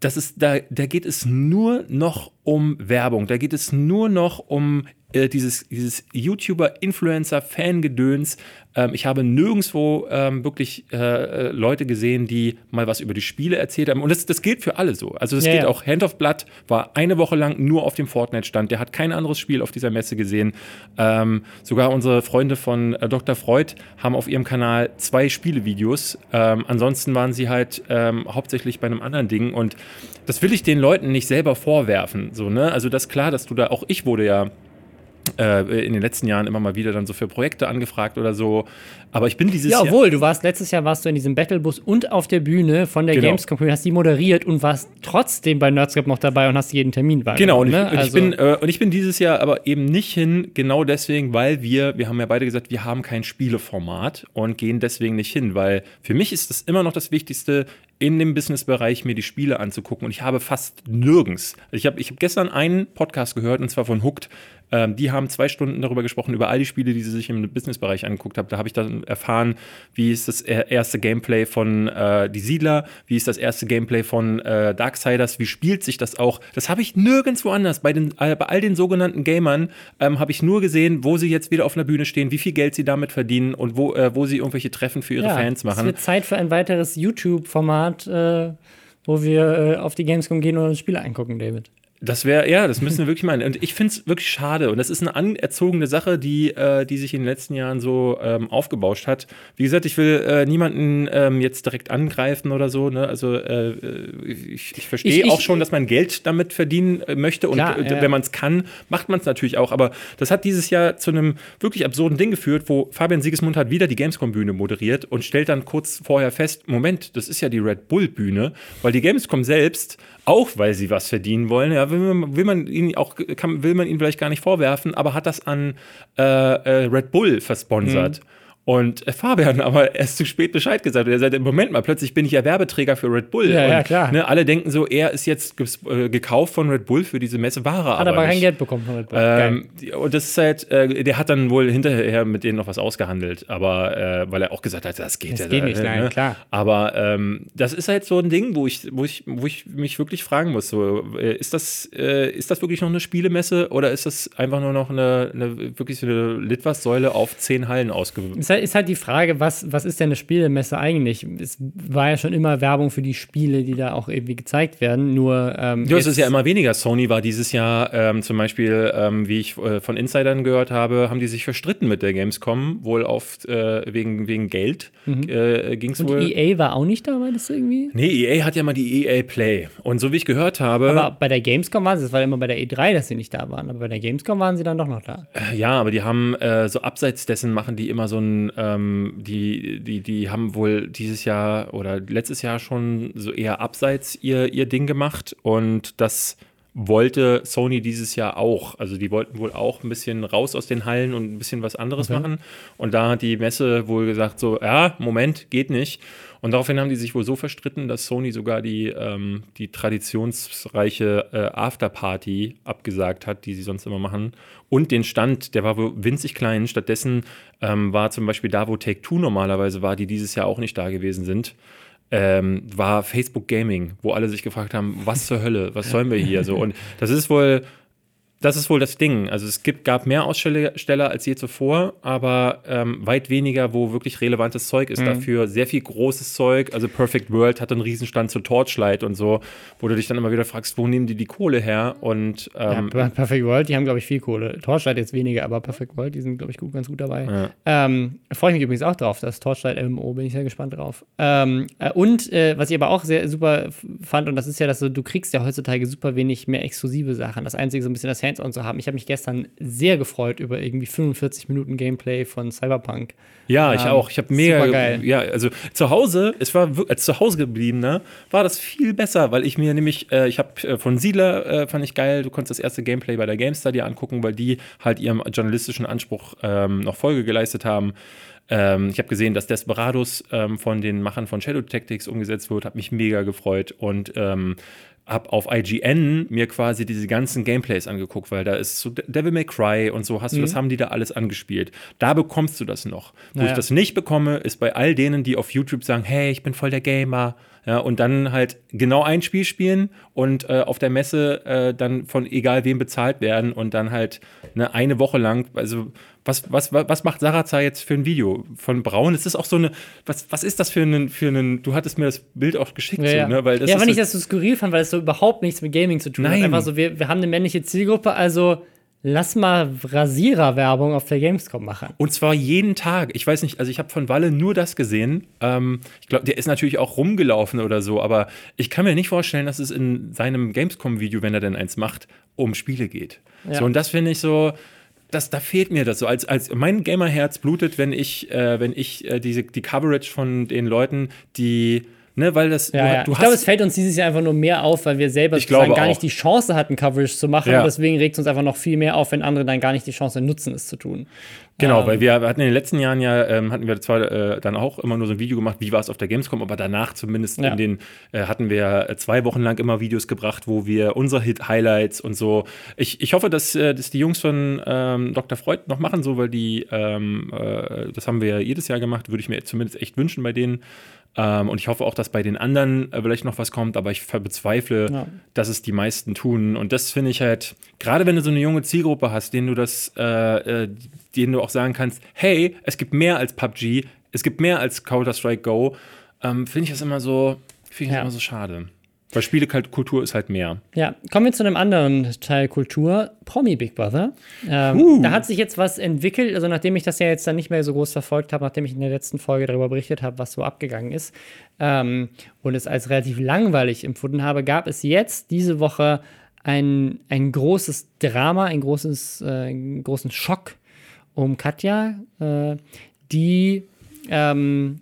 das ist, da, da geht es nur noch um Werbung. Da geht es nur noch um äh, dieses, dieses YouTuber-Influencer-Fangedöns. Ähm, ich habe nirgendwo ähm, wirklich äh, Leute gesehen, die mal was über die Spiele erzählt haben. Und das, das gilt für alle so. Also das Ja, gilt ja. auch. Hand of Blood war eine Woche lang nur auf dem Fortnite-Stand. Der hat kein anderes Spiel auf dieser Messe gesehen. Ähm, sogar unsere Freunde von äh, Dr. Freud haben auf ihrem Kanal zwei Spielevideos. Ähm, ansonsten waren sie halt ähm, hauptsächlich bei einem anderen Ding. Und das will ich den Leuten nicht selber vorwerfen. So, ne? Also das ist klar, dass du da, auch ich wurde ja in den letzten Jahren immer mal wieder dann so für Projekte angefragt oder so. Aber ich bin dieses Ja, Jahr. obwohl, du warst letztes Jahr warst du in diesem Battlebus und auf der Bühne von der Genau. Gamescom, hast die moderiert und warst trotzdem bei Nerdscope noch dabei und hast jeden Termin wahrgenommen. Genau, und ich, ne? und, ich Also- bin, äh, und ich bin dieses Jahr aber eben nicht hin, genau deswegen, weil wir, wir haben ja beide gesagt, wir haben kein Spieleformat und gehen deswegen nicht hin, weil für mich ist das immer noch das Wichtigste, in dem Businessbereich mir die Spiele anzugucken und ich habe fast nirgends. Ich habe ich hab gestern einen Podcast gehört und zwar von Hooked. Ähm, die haben zwei Stunden darüber gesprochen, über all die Spiele, die sie sich im Businessbereich angeguckt haben. Da habe ich dann erfahren, wie ist das er- erste Gameplay von äh, Die Siedler, wie ist das erste Gameplay von äh, Darksiders, wie spielt sich das auch. Das habe ich nirgendwo anders. Bei, den, äh, bei all den sogenannten Gamern ähm, habe ich nur gesehen, wo sie jetzt wieder auf einer Bühne stehen, wie viel Geld sie damit verdienen und wo, äh, wo sie irgendwelche Treffen für ihre ja, Fans Es machen. wird Zeit für ein weiteres YouTube-Format, äh, wo wir äh, auf die Gamescom gehen und uns Spiele angucken, David. Das wäre, ja, das müssen wir wirklich meinen. Und ich finde es wirklich schade. Und das ist eine anerzogene Sache, die, äh, die sich in den letzten Jahren so ähm, aufgebauscht hat. Wie gesagt, ich will äh, niemanden ähm, jetzt direkt angreifen oder so. Ne? Also äh, ich, ich verstehe Ich- ich- auch schon, dass man Geld damit verdienen äh, möchte. Und Klar, äh, wenn man es kann, macht man es natürlich auch. Aber das hat dieses Jahr zu einem wirklich absurden Ding geführt, wo Fabian Siegesmund hat wieder die Gamescom-Bühne moderiert und stellt dann kurz vorher fest, Moment, das ist ja die Red Bull-Bühne, weil die Gamescom selbst auch weil sie was verdienen wollen. Ja, will man, will man ihnen auch, kann, will man ihnen vielleicht gar nicht vorwerfen, aber hat das an äh, äh, Red Bull versponsert. Mhm. Und äh, Fabian aber erst zu spät Bescheid gesagt. Und er sagt, im Moment mal, plötzlich bin ich ja Werbeträger für Red Bull. Ja, und, ja, klar. Ne, alle denken so, er ist jetzt äh, gekauft von Red Bull für diese Messe, war er Hat aber, kein nicht. Geld bekommen von Red Bull. Ähm, und das ist halt, äh, der hat dann wohl hinterher mit denen noch was ausgehandelt, aber äh, weil er auch gesagt hat, das geht Das ja geht da, nicht, nein, klar. Aber ähm, das ist halt so ein Ding, wo ich, wo ich, wo ich mich wirklich fragen muss: so, äh, ist, das, äh, ist das wirklich noch eine Spielemesse oder ist das einfach nur noch eine, eine wirklich so eine Litwas-Säule auf zehn Hallen ausge Ist halt ist halt die Frage, was, was ist denn eine Spielemesse eigentlich? Es war ja schon immer Werbung für die Spiele, die da auch irgendwie gezeigt werden. Nur ähm, ja, es ist ja immer weniger. Sony war dieses Jahr ähm, zum Beispiel, ähm, wie ich äh, von Insidern gehört habe, haben die sich verstritten mit der Gamescom, wohl auf äh, wegen, wegen Geld mhm. äh, ging es wohl. Und EA war auch nicht da, war das irgendwie? Nee, EA hat ja mal die EA Play. Und so wie ich gehört habe. Aber bei der Gamescom waren sie, es war immer bei der E3, dass sie nicht da waren. Aber bei der Gamescom waren sie dann doch noch da. Äh, ja, aber die haben äh, so abseits dessen machen die immer so ein, ähm, die, die, die haben wohl dieses Jahr oder letztes Jahr schon so eher abseits ihr, ihr Ding gemacht und das wollte Sony dieses Jahr auch. Also die wollten wohl auch ein bisschen raus aus den Hallen und ein bisschen was anderes okay. machen. Und da hat die Messe wohl gesagt, so, ja, Moment, geht nicht. Und daraufhin haben die sich wohl so verstritten, dass Sony sogar die, ähm, die traditionsreiche äh, Afterparty abgesagt hat, die sie sonst immer machen. Und den Stand, der war wohl winzig klein. Stattdessen ähm, war zum Beispiel da, wo Take-Two normalerweise war, die dieses Jahr auch nicht da gewesen sind ähm, war Facebook Gaming, wo alle sich gefragt haben, was zur Hölle, was sollen wir hier so? Und das ist wohl das ist wohl das Ding. Also es gibt, gab mehr Aussteller als je zuvor, aber ähm, weit weniger, wo wirklich relevantes Zeug ist. Mhm. Dafür sehr viel großes Zeug. Also Perfect World hat einen Riesenstand zu Torchlight und so, wo du dich dann immer wieder fragst, wo nehmen die die Kohle her? Und ähm, ja, Perfect World, die haben glaube ich viel Kohle. Torchlight jetzt weniger, aber Perfect World, die sind glaube ich gut, ganz gut dabei. Ja. Ähm, Freue ich mich übrigens auch drauf. Das Torchlight MMO bin ich sehr gespannt drauf. Ähm, äh, und äh, was ich aber auch sehr super fand und das ist ja, dass du, du kriegst ja heutzutage super wenig mehr exklusive Sachen. Das einzige so ein bisschen das Hand Hands-on zu haben. Ich habe mich gestern sehr gefreut über irgendwie 45 Minuten Gameplay von Cyberpunk. Ja, ich ähm, auch. Ich habe mega. Geil. Ja, also zu Hause, es war als zu Hause geblieben, ne, war das viel besser, weil ich mir nämlich, äh, ich habe äh, von Siedler äh, fand ich geil. Du konntest das erste Gameplay bei der GameStar dir angucken, weil die halt ihrem journalistischen Anspruch ähm, noch Folge geleistet haben. Ähm, ich habe gesehen, dass Desperados ähm, von den Machern von Shadow Tactics umgesetzt wird, hat mich mega gefreut und ähm, habe auf IGN mir quasi diese ganzen Gameplays angeguckt, weil da ist so Devil May Cry und so hast du, mhm. das haben die da alles angespielt. Da bekommst du das noch. Wo naja. ich das nicht bekomme, ist bei all denen, die auf YouTube sagen, hey, ich bin voll der Gamer, ja, und dann halt genau ein Spiel spielen und äh, auf der Messe äh, dann von egal wem bezahlt werden und dann halt eine, eine Woche lang, also was, was, was macht Sarazar jetzt für ein Video? Von Braun ist das auch so eine, was, was ist das für ein, für einen, du hattest mir das Bild auch geschickt, ja, so, ja. ne? Weil das ja, wenn ich das so skurril fand, weil es so überhaupt nichts mit Gaming zu tun Nein. hat. Einfach so, wir, wir haben eine männliche Zielgruppe, also lass mal Rasierer-Werbung auf der Gamescom machen. Und zwar jeden Tag. Ich weiß nicht, also ich habe von Walle nur das gesehen. Ähm, ich glaube, der ist natürlich auch rumgelaufen oder so, aber ich kann mir nicht vorstellen, dass es in seinem Gamescom-Video, wenn er denn eins macht, um Spiele geht. Ja. So, und das finde ich so. Das, da fehlt mir das so. Als, als mein Gamerherz blutet, wenn ich, äh, wenn ich äh, diese, die Coverage von den Leuten, die Ne, weil das, ja, du, ja. du ich glaube, es fällt uns dieses Jahr einfach nur mehr auf, weil wir selber gar nicht die Chance hatten, Coverage zu machen. Ja. Und deswegen regt es uns einfach noch viel mehr auf, wenn andere dann gar nicht die Chance nutzen, es zu tun. Genau, ähm, weil wir, wir, hatten in den letzten Jahren ja, ähm, hatten wir zwar äh, dann auch immer nur so ein Video gemacht, wie war es auf der Gamescom, aber danach zumindest ja. in den, äh, hatten wir zwei Wochen lang immer Videos gebracht, wo wir unsere Hit-Highlights und so. Ich, ich hoffe, dass, äh, dass die Jungs von ähm, Dr. Freud noch machen, so, weil die, ähm, äh, das haben wir ja jedes Jahr gemacht, würde ich mir zumindest echt wünschen bei denen. Ähm, und ich hoffe auch, dass bei den anderen äh, vielleicht noch was kommt, aber ich bezweifle, ja. dass es die meisten tun. Und das finde ich halt, gerade wenn du so eine junge Zielgruppe hast, denen du das, äh, äh, denen du auch sagen kannst, hey, es gibt mehr als PUBG, es gibt mehr als Counter-Strike Go, ähm, finde ich das immer so, finde ich ja. immer so schade. Weil Spielekultur ist halt mehr. Ja, kommen wir zu einem anderen Teil Kultur. Promi Big Brother. Ähm, uh. Da hat sich jetzt was entwickelt, also nachdem ich das ja jetzt dann nicht mehr so groß verfolgt habe, nachdem ich in der letzten Folge darüber berichtet habe, was so abgegangen ist ähm, und es als relativ langweilig empfunden habe, gab es jetzt diese Woche ein, ein großes Drama, ein großes, äh, einen großen Schock um Katja, äh, die ähm,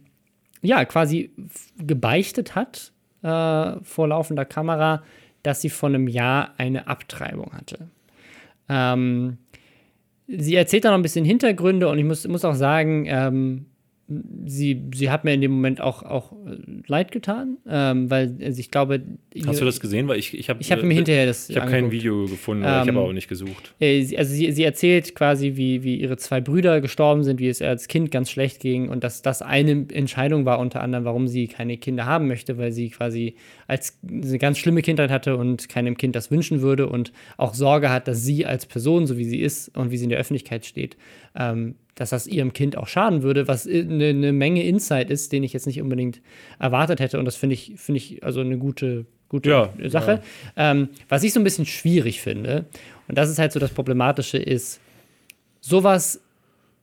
ja quasi gebeichtet hat äh, vor laufender Kamera, dass sie vor einem Jahr eine Abtreibung hatte. Ähm, sie erzählt da noch ein bisschen Hintergründe und ich muss, muss auch sagen, ähm, sie, sie hat mir in dem Moment auch, auch äh, leid getan, ähm, weil also ich glaube. Hast du das gesehen? Weil ich, ich habe ich hab mir hinterher das. Ich habe kein Video gefunden, ähm, ich habe auch nicht gesucht. Äh, also sie, sie erzählt quasi, wie, wie ihre zwei Brüder gestorben sind, wie es ihr als Kind ganz schlecht ging und dass das eine Entscheidung war, unter anderem, warum sie keine Kinder haben möchte, weil sie quasi als eine ganz schlimme Kindheit hatte und keinem Kind das wünschen würde und auch Sorge hat, dass sie als Person, so wie sie ist und wie sie in der Öffentlichkeit steht, ähm, dass das ihrem Kind auch schaden würde, was eine, eine Menge Insight ist, den ich jetzt nicht unbedingt erwartet hätte. Und das finde ich, finde ich also eine gute, gute Ja, Sache. Ähm, was ich so ein bisschen schwierig finde, und das ist halt so das Problematische, ist, sowas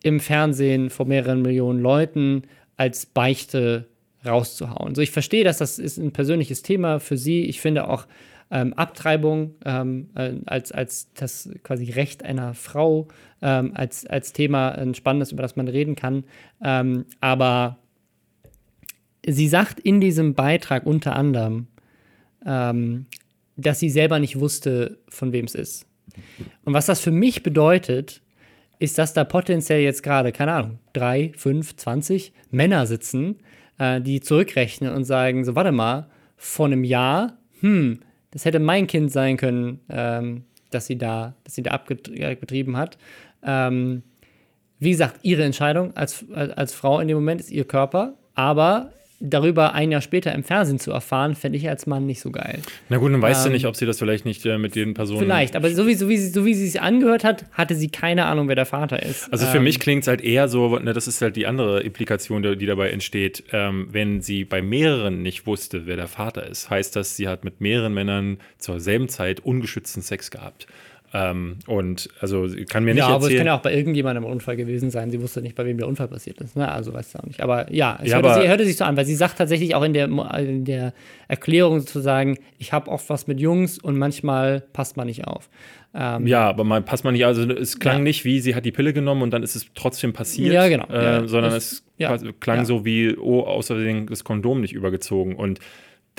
im Fernsehen vor mehreren Millionen Leuten als Beichte rauszuhauen. So, ich verstehe, dass das ist ein persönliches Thema für sie. Ich finde auch ähm, Abtreibung ähm, äh, als, als das quasi Recht einer Frau ähm, als, als Thema ein spannendes, über das man reden kann. Ähm, aber sie sagt in diesem Beitrag unter anderem, ähm, dass sie selber nicht wusste, von wem es ist. Und was das für mich bedeutet, ist, dass da potenziell jetzt gerade, keine Ahnung, drei, fünf, zwanzig Männer sitzen, äh, die zurückrechnen und sagen: So, warte mal, vor einem Jahr, hm, das hätte mein Kind sein können, ähm, dass sie da, dass sie da abgetrieben hat. Ähm, wie gesagt, ihre Entscheidung als, als, als Frau in dem Moment ist ihr Körper, aber darüber ein Jahr später im Fernsehen zu erfahren, fände ich als Mann nicht so geil. Na gut, dann weißt Ähm, du nicht, ob sie das vielleicht nicht äh, mit den Personen. Vielleicht, aber so wie, so, wie sie, so wie sie es angehört hat, hatte sie keine Ahnung, wer der Vater ist. Also für Ähm, mich klingt es halt eher so, ne, das ist halt die andere Implikation, die die dabei entsteht. Ähm, wenn sie bei mehreren nicht wusste, wer der Vater ist, heißt das, sie hat mit mehreren Männern zur selben Zeit ungeschützten Sex gehabt. Ähm, und also kann mir nicht Ja, aber es erzählen. kann ja auch bei irgendjemandem ein Unfall gewesen sein. Sie wusste nicht, bei wem der Unfall passiert ist. Ne? Also weiß sie auch nicht. Aber ja, es Ja, hörte, aber- sie, hörte sich so an, weil sie sagt tatsächlich auch in der, Mo- in der Erklärung sozusagen, ich habe oft was mit Jungs und manchmal passt man nicht auf. Ähm, ja, aber man passt man nicht, also es klang Ja. nicht wie, sie hat die Pille genommen und dann ist es trotzdem passiert. Ja, genau. Äh, Ja, sondern das- es ja. klang Ja. so wie, oh, außerdem das Kondom nicht übergezogen. Und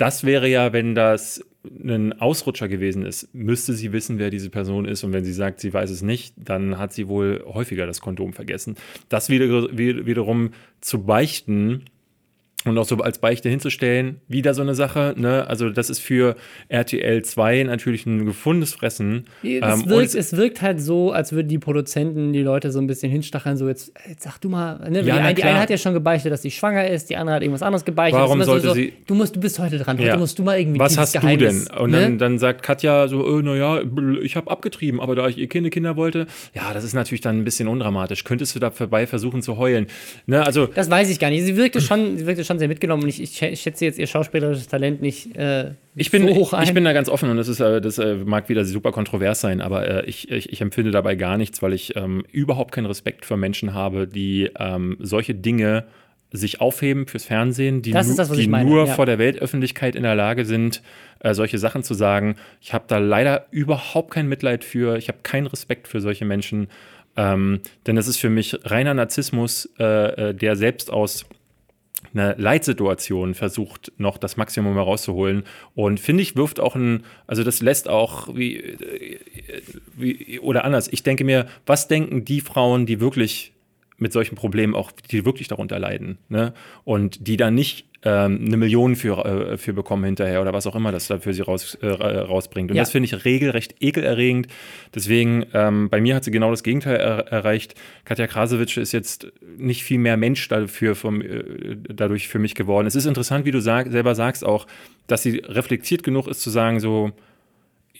das wäre ja, wenn das ein Ausrutscher gewesen ist, müsste sie wissen, wer diese Person ist. Und wenn sie sagt, sie weiß es nicht, dann hat sie wohl häufiger das Kondom vergessen. Das wieder, wie- wiederum zu beichten und auch so als Beichte hinzustellen, wieder so eine Sache. Ne? Also das ist für RTL 2 natürlich ein gefundenes Fressen. Es, Ähm, und wirkt, es- es wirkt halt so, als würden die Produzenten die Leute so ein bisschen hinstacheln, so jetzt, jetzt sag du mal, ne? Ja, die, die eine hat ja schon gebeichtet, dass sie schwanger ist, die andere hat irgendwas anderes gebeichtet. Warum sollte so, sie- Du musst, du bist heute dran, Ja. heute musst du mal irgendwie Was hast Geheimnis, du denn? Und ne? dann, dann sagt Katja so, äh, naja, ich habe abgetrieben, aber da ich ihr Kinder, Kinder wollte, ja, das ist natürlich dann ein bisschen undramatisch. Könntest du da vorbei versuchen zu heulen? Ne, also, Das weiß ich gar nicht. Sie wirkte schon, sie wirkte schon sehr mitgenommen und ich, ich schä- schätze jetzt ihr schauspielerisches Talent nicht äh, ich bin, so hoch ein. ich bin da ganz offen und das, ist, äh, das äh, mag wieder super kontrovers sein, aber äh, ich, ich, ich empfinde dabei gar nichts, weil ich ähm, überhaupt keinen Respekt für Menschen habe, die ähm, solche Dinge sich aufheben fürs Fernsehen, die, Das das, die nur ja. vor der Weltöffentlichkeit in der Lage sind, äh, solche Sachen zu sagen. Ich habe da leider überhaupt kein Mitleid für, ich habe keinen Respekt für solche Menschen, ähm, denn das ist für mich reiner Narzissmus, äh, der selbst aus einer Leitsituation versucht, noch das Maximum herauszuholen. Und finde ich, wirft auch ein, also das lässt auch wie, äh, wie, oder anders. Ich denke mir, was denken die Frauen, die wirklich mit solchen Problemen auch, die wirklich darunter leiden, ne? Und die dann nicht ähm, eine Million für, äh, für bekommen hinterher oder was auch immer das da für sie raus, äh, rausbringt. Und Ja. das finde ich regelrecht ekelerregend. Deswegen, ähm, bei mir hat sie genau das Gegenteil er erreicht. Katja Krasowitsch ist jetzt nicht viel mehr Mensch dafür vom, äh, dadurch für mich geworden. Es ist interessant, wie du sag, selber sagst auch, dass sie reflektiert genug ist zu sagen, so,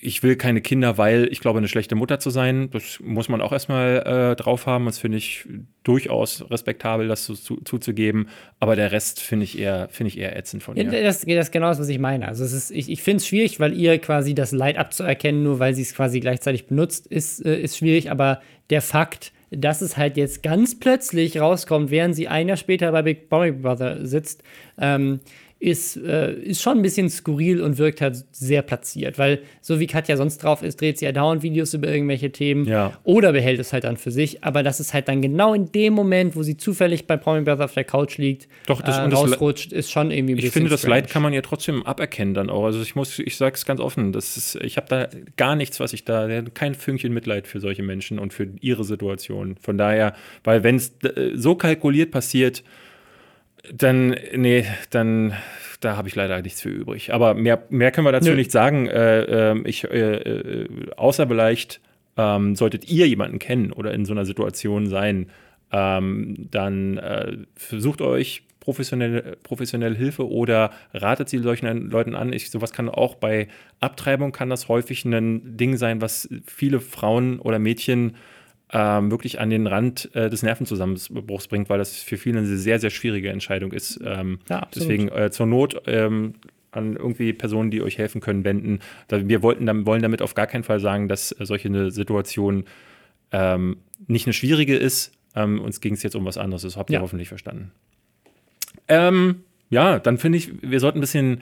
ich will keine Kinder, weil ich glaube, eine schlechte Mutter zu sein, das muss man auch erstmal äh, drauf haben. Das finde ich durchaus respektabel, das zu, zu, zuzugeben. Aber der Rest finde ich eher, finde ich eher ätzend von Ja, ihr. das, das ist genau das, was ich meine. Also es ist, ich, ich finde es schwierig, weil ihr quasi das Leid abzuerkennen, nur weil sie es quasi gleichzeitig benutzt, ist, äh, ist schwierig. Aber der Fakt, dass es halt jetzt ganz plötzlich rauskommt, während sie ein Jahr später bei Big Bang Brother sitzt, ähm, ist, äh, ist schon ein bisschen skurril und wirkt halt sehr platziert. Weil so wie Katja sonst drauf ist, dreht sie ja dauernd Videos über irgendwelche Themen Ja. oder behält es halt dann für sich. Aber das ist halt dann genau in dem Moment, wo sie zufällig bei Promi Brother auf der Couch liegt, Doch, das- äh, und das- rausrutscht, ist schon irgendwie ein Ich bisschen finde, das strange. Leid kann man ja trotzdem aberkennen dann auch. Also ich muss, ich sage es ganz offen, das ist, ich habe da gar nichts, was ich da, kein Fünkchen Mitleid für solche Menschen und für ihre Situation. Von daher, weil wenn es äh, so kalkuliert passiert, dann, nee, dann, da habe ich leider nichts für übrig. Aber mehr, mehr können wir dazu Nö. nicht sagen. Äh, ähm, ich, äh, äh, außer vielleicht, ähm, solltet ihr jemanden kennen oder in so einer Situation sein, ähm, dann äh, versucht euch professionelle, professionelle Hilfe oder ratet sie solchen Leuten an. Ich, sowas kann auch bei Abtreibung kann das häufig ein Ding sein, was viele Frauen oder Mädchen ähm, wirklich an den Rand äh, des Nervenzusammenbruchs bringt, weil das für viele eine sehr, sehr schwierige Entscheidung ist. Ähm, ja, deswegen äh, zur Not ähm, an irgendwie Personen, die euch helfen können, wenden. Wir wollten, wollen damit auf gar keinen Fall sagen, dass äh, solche eine Situation ähm, nicht eine schwierige ist. Ähm, uns ging es jetzt um was anderes. Das habt ihr ja. hoffentlich verstanden. Ähm, ja, dann finde ich, wir sollten ein bisschen,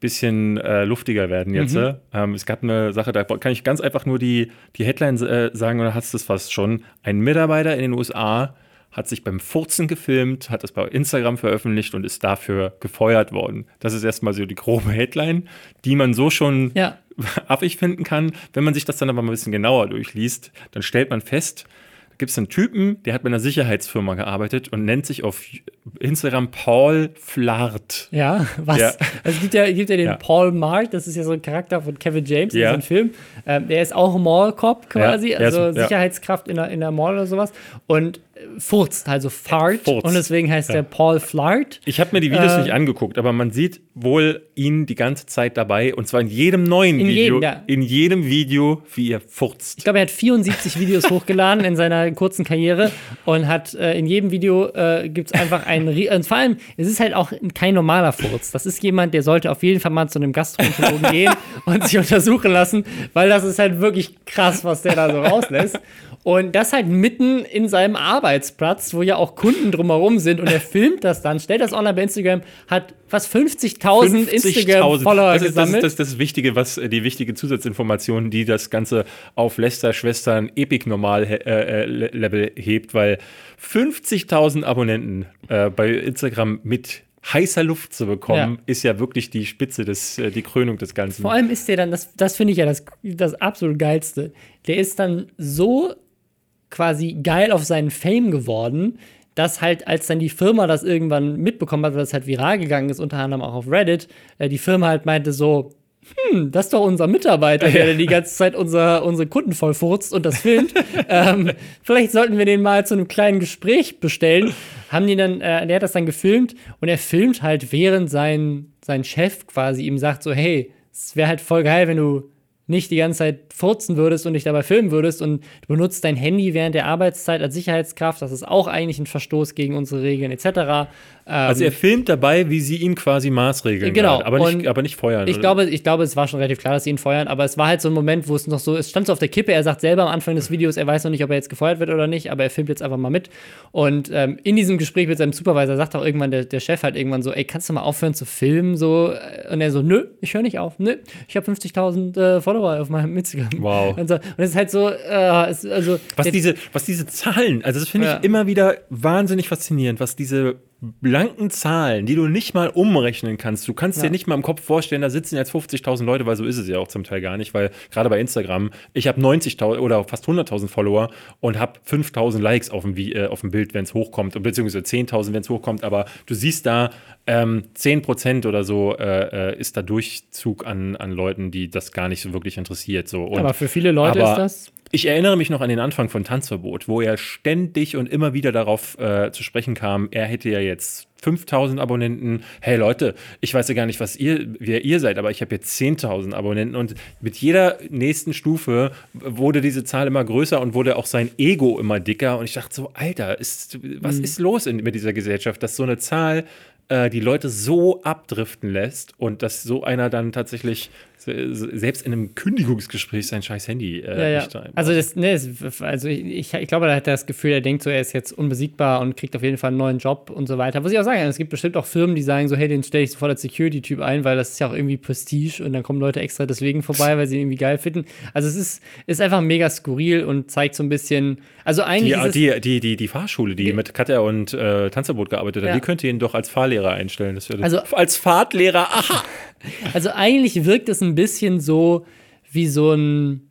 bisschen äh, luftiger werden jetzt. Mhm. Ähm, es gab eine Sache, da kann ich ganz einfach nur die, die Headline äh, sagen, oder hast du es fast schon. Ein Mitarbeiter in den USA hat sich beim Furzen gefilmt, hat das bei Instagram veröffentlicht und ist dafür gefeuert worden. Das ist erstmal so die grobe Headline, die man so schon ja. affig finden kann. Wenn man sich das dann aber mal ein bisschen genauer durchliest, dann stellt man fest, gibt es einen Typen, der hat bei einer Sicherheitsfirma gearbeitet und nennt sich auf Instagram Paul Flart. Ja, was? Ja. Also es gibt ja, gibt ja den ja. Paul Mart, das ist ja so ein Charakter von Kevin James ja. in diesem Film. Ähm, der ist auch Mall Cop quasi, also Sicherheitskraft in der, in der Mall oder sowas. Und furzt, also fart. Furzt. Und deswegen heißt ja. der Paul Flart. Ich habe mir die Videos äh, nicht angeguckt, aber man sieht wohl ihn die ganze Zeit dabei. Und zwar in jedem neuen in Video. Jedem, ja. In jedem Video, wie er furzt. Ich glaube, er hat 74 Videos hochgeladen in seiner kurzen Karriere und hat äh, in jedem Video äh, gibt es einfach einen. und vor allem, es ist halt auch kein normaler Furz. Das ist jemand, der sollte auf jeden Fall mal zu einem Gastroenterologen gehen und sich untersuchen lassen, weil das ist halt wirklich krass, was der da so rauslässt. Und das halt mitten in seinem Arbeitsplatz, wo ja auch Kunden drumherum sind. Und er filmt das dann, stellt das online bei Instagram, hat fast 50.000 50 Instagram-Follower das gesammelt. Das ist das, das, Wichtige, was äh, die wichtige Zusatzinformation, die das Ganze auf Lester Schwestern Epic Normal äh, äh hebt, weil 50.000 Abonnenten äh, bei Instagram mit heißer Luft zu bekommen, ja. ist ja wirklich die Spitze des, die Krönung des Ganzen. Vor allem ist der dann, das, das finde ich ja das, das absolut geilste. Der ist dann so quasi geil auf seinen Fame geworden, dass halt, als dann die Firma das irgendwann mitbekommen hat, weil das halt viral gegangen ist, unter anderem auch auf Reddit, äh, die Firma halt meinte so, hm, das ist doch unser Mitarbeiter, der die ganze Zeit unser, unsere Kunden vollfurzt und das filmt. ähm, vielleicht sollten wir den mal zu einem kleinen Gespräch bestellen. Haben die dann, äh, der hat das dann gefilmt und er filmt halt, während sein, sein Chef quasi ihm sagt so, hey, es wäre halt voll geil, wenn du nicht die ganze Zeit furzen würdest und dich dabei filmen würdest und du benutzt dein Handy während der Arbeitszeit als Sicherheitskraft, das ist auch eigentlich ein Verstoß gegen unsere Regeln etc. also er filmt dabei, wie sie ihn quasi maßregeln, genau, aber, nicht, aber nicht feuern. Ich glaube, ich glaube, es war schon relativ klar, dass sie ihn feuern, aber es war halt so ein Moment, wo es noch so, es stand so auf der Kippe, er sagt selber am Anfang des Videos, er weiß noch nicht, ob er jetzt gefeuert wird oder nicht, aber er filmt jetzt einfach mal mit. Und ähm, in diesem Gespräch mit seinem Supervisor sagt auch irgendwann der, der Chef halt irgendwann so, ey, kannst du mal aufhören zu filmen? So, und er so, nö, ich höre nicht auf, nö, ich habe 50.000 äh, Follower auf meinem Instagram. Wow. Und, so, und es ist halt so, äh, es, also. Was diese, was diese Zahlen, also das finde ich ja. immer wieder wahnsinnig faszinierend, was diese blanken Zahlen, die du nicht mal umrechnen kannst. Du kannst ja. dir nicht mal im Kopf vorstellen, da sitzen jetzt 50.000 Leute, weil so ist es ja auch zum Teil gar nicht, weil gerade bei Instagram, ich habe 90.000 oder fast 100.000 Follower und habe 5.000 Likes auf dem, äh, auf dem Bild, wenn es hochkommt, beziehungsweise 10.000, wenn es hochkommt, aber du siehst da ähm, 10% oder so äh, äh, ist da Durchzug an, an Leuten, die das gar nicht so wirklich interessiert. So. Und, aber für viele Leute ist das ich erinnere mich noch an den Anfang von Tanzverbot, wo er ständig und immer wieder darauf äh, zu sprechen kam, er hätte ja jetzt 5000 Abonnenten. Hey Leute, ich weiß ja gar nicht, was ihr, wer ihr seid, aber ich habe jetzt 10.000 Abonnenten und mit jeder nächsten Stufe wurde diese Zahl immer größer und wurde auch sein Ego immer dicker und ich dachte so, Alter, ist, was mhm. ist los in, mit dieser Gesellschaft, dass so eine Zahl äh, die Leute so abdriften lässt und dass so einer dann tatsächlich selbst in einem Kündigungsgespräch sein scheiß Handy äh, ja, ja. nicht da. Also, das, ne, also ich, ich glaube, da hat er das Gefühl, er denkt so, er ist jetzt unbesiegbar und kriegt auf jeden Fall einen neuen Job und so weiter. Was ich auch sagen, es gibt bestimmt auch Firmen, die sagen so, hey, den stelle ich sofort als Security-Typ ein, weil das ist ja auch irgendwie Prestige und dann kommen Leute extra deswegen vorbei, weil sie ihn irgendwie geil finden. Also es ist, ist einfach mega skurril und zeigt so ein bisschen, also eigentlich die, die, die, die, die Fahrschule, die, mit Katja und äh, Tanzverbot gearbeitet hat, ja. die könnte ihn doch als Fahrlehrer einstellen. Also als Fahrtlehrer, aha! Also eigentlich wirkt es ein bisschen so wie so ein,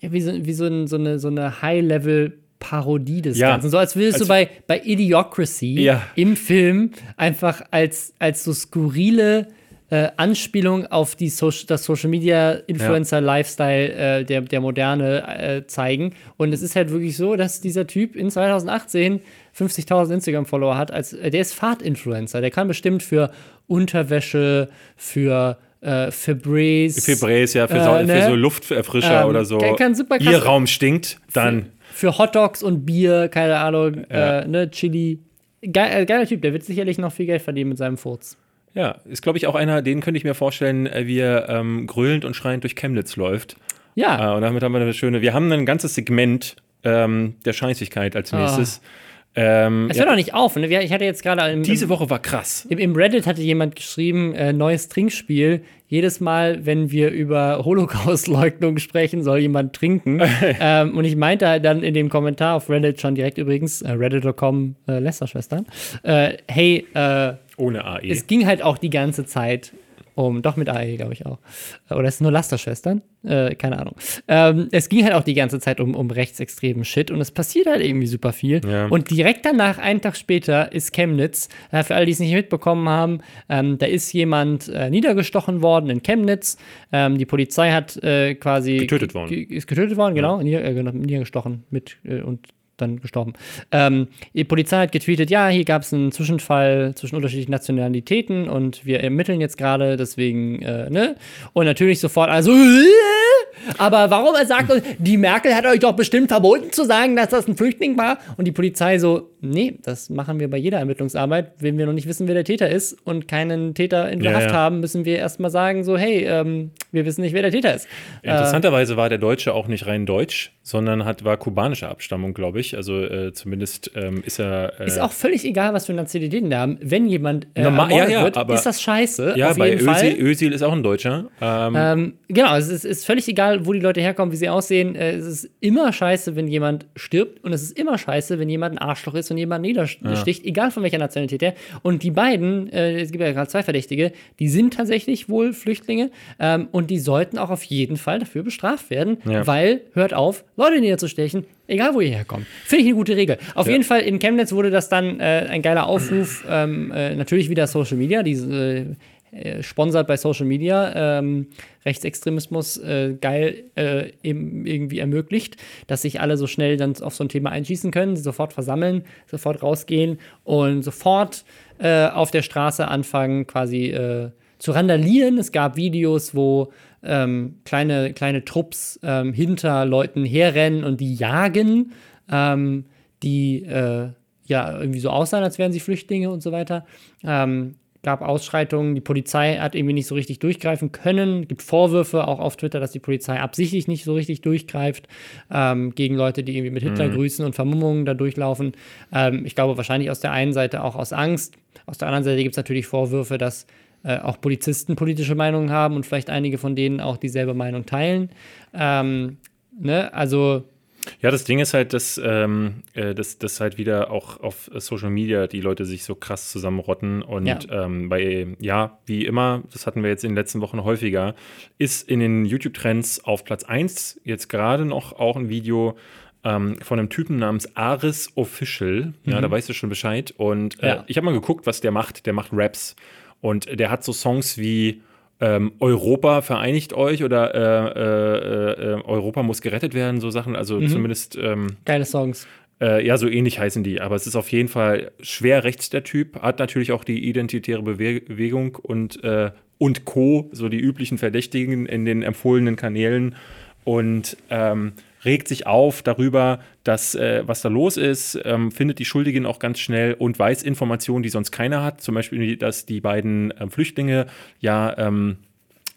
ja, wie so, wie so, ein, so eine, so eine High-Level- Parodie des ja, Ganzen. So als würdest als du bei, bei Idiocracy ja. im Film einfach als, als so skurrile äh, Anspielung auf die so das Social Media Influencer Lifestyle äh, der, der Moderne äh, zeigen. Und es ist halt wirklich so, dass dieser Typ in 2018 50.000 Instagram-Follower hat. Als, äh, der ist Fahrt-Influencer. Der kann bestimmt für Unterwäsche, für äh, Febreze. Febreze, ja, für, so, äh, ne? für so Lufterfrischer ähm, oder so. Kann, kann super Ihr Raum stinkt, dann. für Hotdogs und Bier, keine Ahnung, Ja. äh, ne, Chili. Ge äh, geiler Typ, der wird sicherlich noch viel Geld verdienen mit seinem Furz. Ja, ist, glaube ich, auch einer, den könnte ich mir vorstellen, äh, wie er ähm, grölend und schreiend durch Chemnitz läuft. Ja, Äh, und damit haben wir eine schöne, wir haben ein ganzes Segment ähm, der Scheißigkeit als nächstes. Ähm, es ja, hört auch nicht auf. Ne? Ich hatte jetzt gerade im, diese Woche war krass. im, im Reddit hatte jemand geschrieben, äh, neues Trinkspiel. Jedes Mal, wenn wir über Holocaust-Leugnung sprechen, soll jemand trinken. ähm, und ich meinte halt dann in dem Kommentar auf Reddit schon direkt übrigens, äh, reddit.com, äh, Lästerschwestern, äh, hey, äh, Ohne AE. es ging halt auch die ganze Zeit um, doch mit AE, glaube ich auch. Oder es sind nur Lasterschwestern? Äh, keine Ahnung. Ähm, es ging halt auch die ganze Zeit um, um rechtsextremen Shit und es passiert halt irgendwie super viel. Ja. Und direkt danach, einen Tag später, ist Chemnitz, äh, für alle, die es nicht mitbekommen haben, ähm, da ist jemand äh, niedergestochen worden in Chemnitz. Ähm, die Polizei hat äh, quasi. Getötet worden. Ist getötet worden, genau. Nieder, äh, genau, niedergestochen mit äh, und dann gestorben. Ähm, die Polizei hat getweetet, ja, hier gab es einen Zwischenfall zwischen unterschiedlichen Nationalitäten und wir ermitteln jetzt gerade, deswegen, äh, ne? Und natürlich sofort, also, aber warum er sagt, uns, die Merkel hat euch doch bestimmt verboten zu sagen, dass das ein Flüchtling war? Und die Polizei so, nee, das machen wir bei jeder Ermittlungsarbeit. Wenn wir noch nicht wissen, wer der Täter ist und keinen Täter in der Ja, Haft ja. haben, müssen wir erstmal sagen, so, hey, ähm, wir wissen nicht, wer der Täter ist. Interessanterweise war der Deutsche auch nicht rein deutsch, sondern hat, war kubanischer Abstammung, glaube ich. Also äh, zumindest ähm, ist er. Äh, Ist auch völlig egal, was für Nationalitäten wir haben. Wenn jemand äh, Normal- ja, ja, wird, aber- ist das scheiße. ja, auf bei jeden Fall. Özil, Özil ist auch ein Deutscher. Ähm, Ähm, genau, es ist, ist völlig egal, wo die Leute herkommen, wie sie aussehen. Äh, es ist immer scheiße, wenn jemand stirbt. Und es ist immer scheiße, wenn jemand ein Arschloch ist und jemand niedersticht, egal von welcher Nationalität her. Und die beiden, äh, es gibt ja gerade zwei Verdächtige, die sind tatsächlich wohl Flüchtlinge. Ähm, und die sollten auch auf jeden Fall dafür bestraft werden, Ja. weil, hört auf, Leute niederzustechen, egal wo ihr herkommt. Finde ich eine gute Regel. Auf jeden Fall in Chemnitz wurde das dann äh, ein geiler Aufruf, ähm, äh, natürlich wieder Social Media, diese äh, sponsert bei Social Media ähm, Rechtsextremismus äh, geil äh, eben irgendwie ermöglicht, dass sich alle so schnell dann auf so ein Thema einschießen können, sie sofort versammeln, sofort rausgehen und sofort äh, auf der Straße anfangen, quasi äh, zu randalieren. Es gab Videos, wo ähm, kleine, kleine Trupps ähm, hinter Leuten herrennen und die jagen, ähm, die äh, ja irgendwie so aussahen, als wären sie Flüchtlinge und so weiter. Ähm, gab Ausschreitungen, die Polizei hat irgendwie nicht so richtig durchgreifen können. Gibt Vorwürfe auch auf Twitter, dass die Polizei absichtlich nicht so richtig durchgreift ähm, gegen Leute, die irgendwie mit Hitler grüßen und Vermummungen da durchlaufen. Ähm, ich glaube wahrscheinlich aus der einen Seite auch aus Angst. Aus der anderen Seite gibt es natürlich Vorwürfe, dass äh, auch Polizisten politische Meinungen haben und vielleicht einige von denen auch dieselbe Meinung teilen. Ähm, ne? Also Ja, das Ding ist halt, dass, ähm, äh, dass, dass halt wieder auch auf Social Media die Leute sich so krass zusammenrotten. Und Ja. Ähm, bei, ja, wie immer, das hatten wir jetzt in den letzten Wochen häufiger, ist in den YouTube-Trends auf Platz 1 jetzt gerade noch auch ein Video ähm, von einem Typen namens Aris Official. Ja, da weißt du schon Bescheid. Und äh, Ja. ich habe mal geguckt, was der macht. Der macht Raps. Und der hat so Songs wie ähm, Europa vereinigt euch oder äh, äh, äh, Europa muss gerettet werden, so Sachen. Also zumindest, ähm, geile Songs. äh, ja, so ähnlich heißen die. Aber es ist auf jeden Fall schwer rechts der Typ, hat natürlich auch die identitäre Bewe Bewegung und, äh, und Co., so die üblichen Verdächtigen in den empfohlenen Kanälen und ähm, regt sich auf darüber, dass äh, was da los ist, ähm, findet die Schuldigen auch ganz schnell und weiß Informationen, die sonst keiner hat. Zum Beispiel, dass die beiden ähm, Flüchtlinge ja ähm,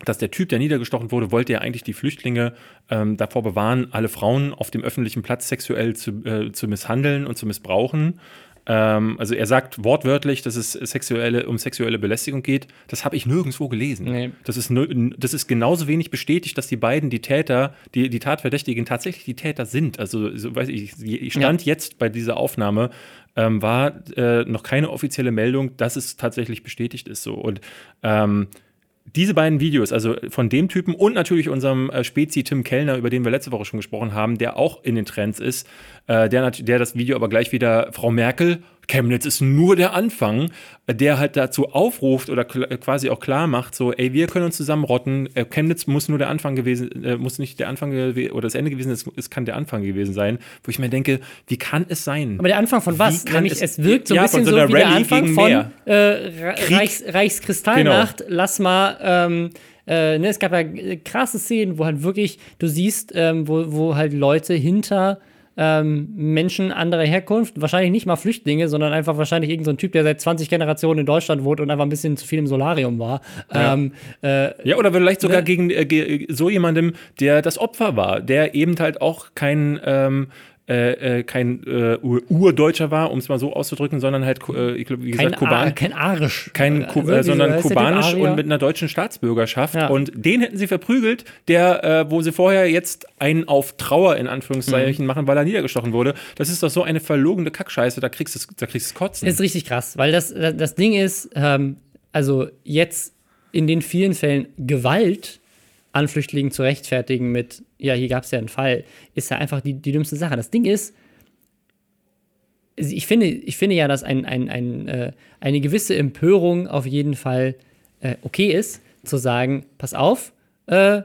dass der Typ, der niedergestochen wurde, wollte ja eigentlich die Flüchtlinge ähm, davor bewahren, alle Frauen auf dem öffentlichen Platz sexuell zu, äh, zu misshandeln und zu missbrauchen. Ähm, also er sagt wortwörtlich, dass es sexuelle, um sexuelle Belästigung geht. Das habe ich nirgendwo gelesen. Nee. Das, ist, das ist genauso wenig bestätigt, dass die beiden, die Täter, die, die Tatverdächtigen, tatsächlich die Täter sind. Also so, weiß ich, ich stand jetzt bei dieser Aufnahme, ähm, war äh, noch keine offizielle Meldung, dass es tatsächlich bestätigt ist. So. Und ähm, diese beiden Videos, also von dem Typen und natürlich unserem äh, Spezi Tim Kellner, über den wir letzte Woche schon gesprochen haben, der auch in den Trends ist, äh, der, der das Video aber gleich wieder, Frau Merkel, Chemnitz ist nur der Anfang, äh, der halt dazu aufruft oder äh, quasi auch klar macht, so, ey, wir können uns zusammenrotten, Chemnitz muss nur der Anfang gewesen, muss nicht der Anfang oder das Ende gewesen, es, es kann der Anfang gewesen sein, wo ich mir denke, wie kann es sein? Aber der Anfang von was? Nämlich, es- es, wirkt so ein Ja, bisschen so so, wie der Rallye Anfang von äh, Re- Reichs, Reichskristallnacht. Lass mal, ähm, äh, ne, es gab ja krasse Szenen, wo halt wirklich, du siehst, ähm, wo, wo halt Leute hinter ähm, Menschen anderer Herkunft, wahrscheinlich nicht mal Flüchtlinge, sondern einfach wahrscheinlich irgendein so Typ, der seit 20 Generationen in Deutschland wohnt und einfach ein bisschen zu viel im Solarium war. Ja, ähm, äh, ja oder vielleicht sogar ne? gegen äh, so jemandem, der das Opfer war, der eben halt auch kein ähm, äh, äh, kein äh, Urdeutscher war, um es mal so auszudrücken, sondern halt, äh, ich glaube, wie gesagt, Kuban. Kein Arisch. Kein Ku also, sondern kubanisch und mit einer deutschen Staatsbürgerschaft. Ja. Und den hätten sie verprügelt, der, äh, wo sie vorher jetzt einen auf Trauer in Anführungszeichen mhm. machen, weil er niedergestochen wurde. Das ist doch so eine verlogene Kackscheiße, da kriegst du da kriegst Kotzen. Das ist richtig krass, weil das, das Ding ist, ähm, also jetzt in den vielen Fällen Gewalt an Flüchtlingen zu rechtfertigen mit, ja, hier gab es ja einen Fall, ist ja einfach die, die dümmste Sache. Das Ding ist, ich finde, ich finde ja, dass ein, ein, ein, äh, eine gewisse Empörung auf jeden Fall äh, okay ist, zu sagen, pass auf, äh,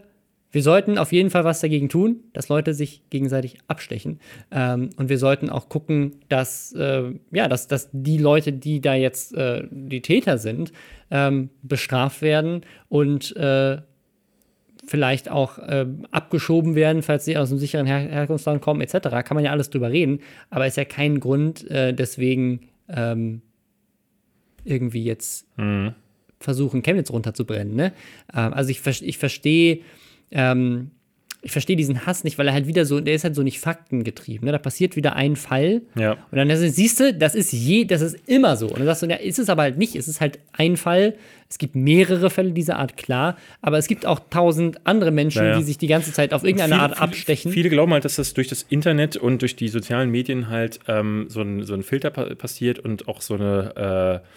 wir sollten auf jeden Fall was dagegen tun, dass Leute sich gegenseitig abstechen. Ähm, und wir sollten auch gucken, dass, äh, ja, dass, dass die Leute, die da jetzt äh, die Täter sind, ähm, bestraft werden und äh, vielleicht auch äh, abgeschoben werden, falls sie aus einem sicheren Her Herkunftsland kommen, etc. Kann man ja alles drüber reden, aber ist ja kein Grund, äh, deswegen ähm, irgendwie jetzt mhm. versuchen, Chemnitz runterzubrennen. Ne? Ähm, also ich, ich verstehe ähm, ich verstehe diesen Hass nicht, weil er halt wieder so, der ist halt so nicht faktengetrieben. Ne? Da passiert wieder ein Fall. Ja. Und dann siehst du, das ist je, das ist immer so. Und dann sagst du, ja, ist es aber halt nicht. Es ist halt ein Fall. Es gibt mehrere Fälle dieser Art, klar. Aber es gibt auch tausend andere Menschen, ja, ja. die sich die ganze Zeit auf irgendeine viele, Art abstechen. Viele glauben halt, dass das durch das Internet und durch die sozialen Medien halt ähm, so, ein, so ein Filter pa passiert und auch so eine äh,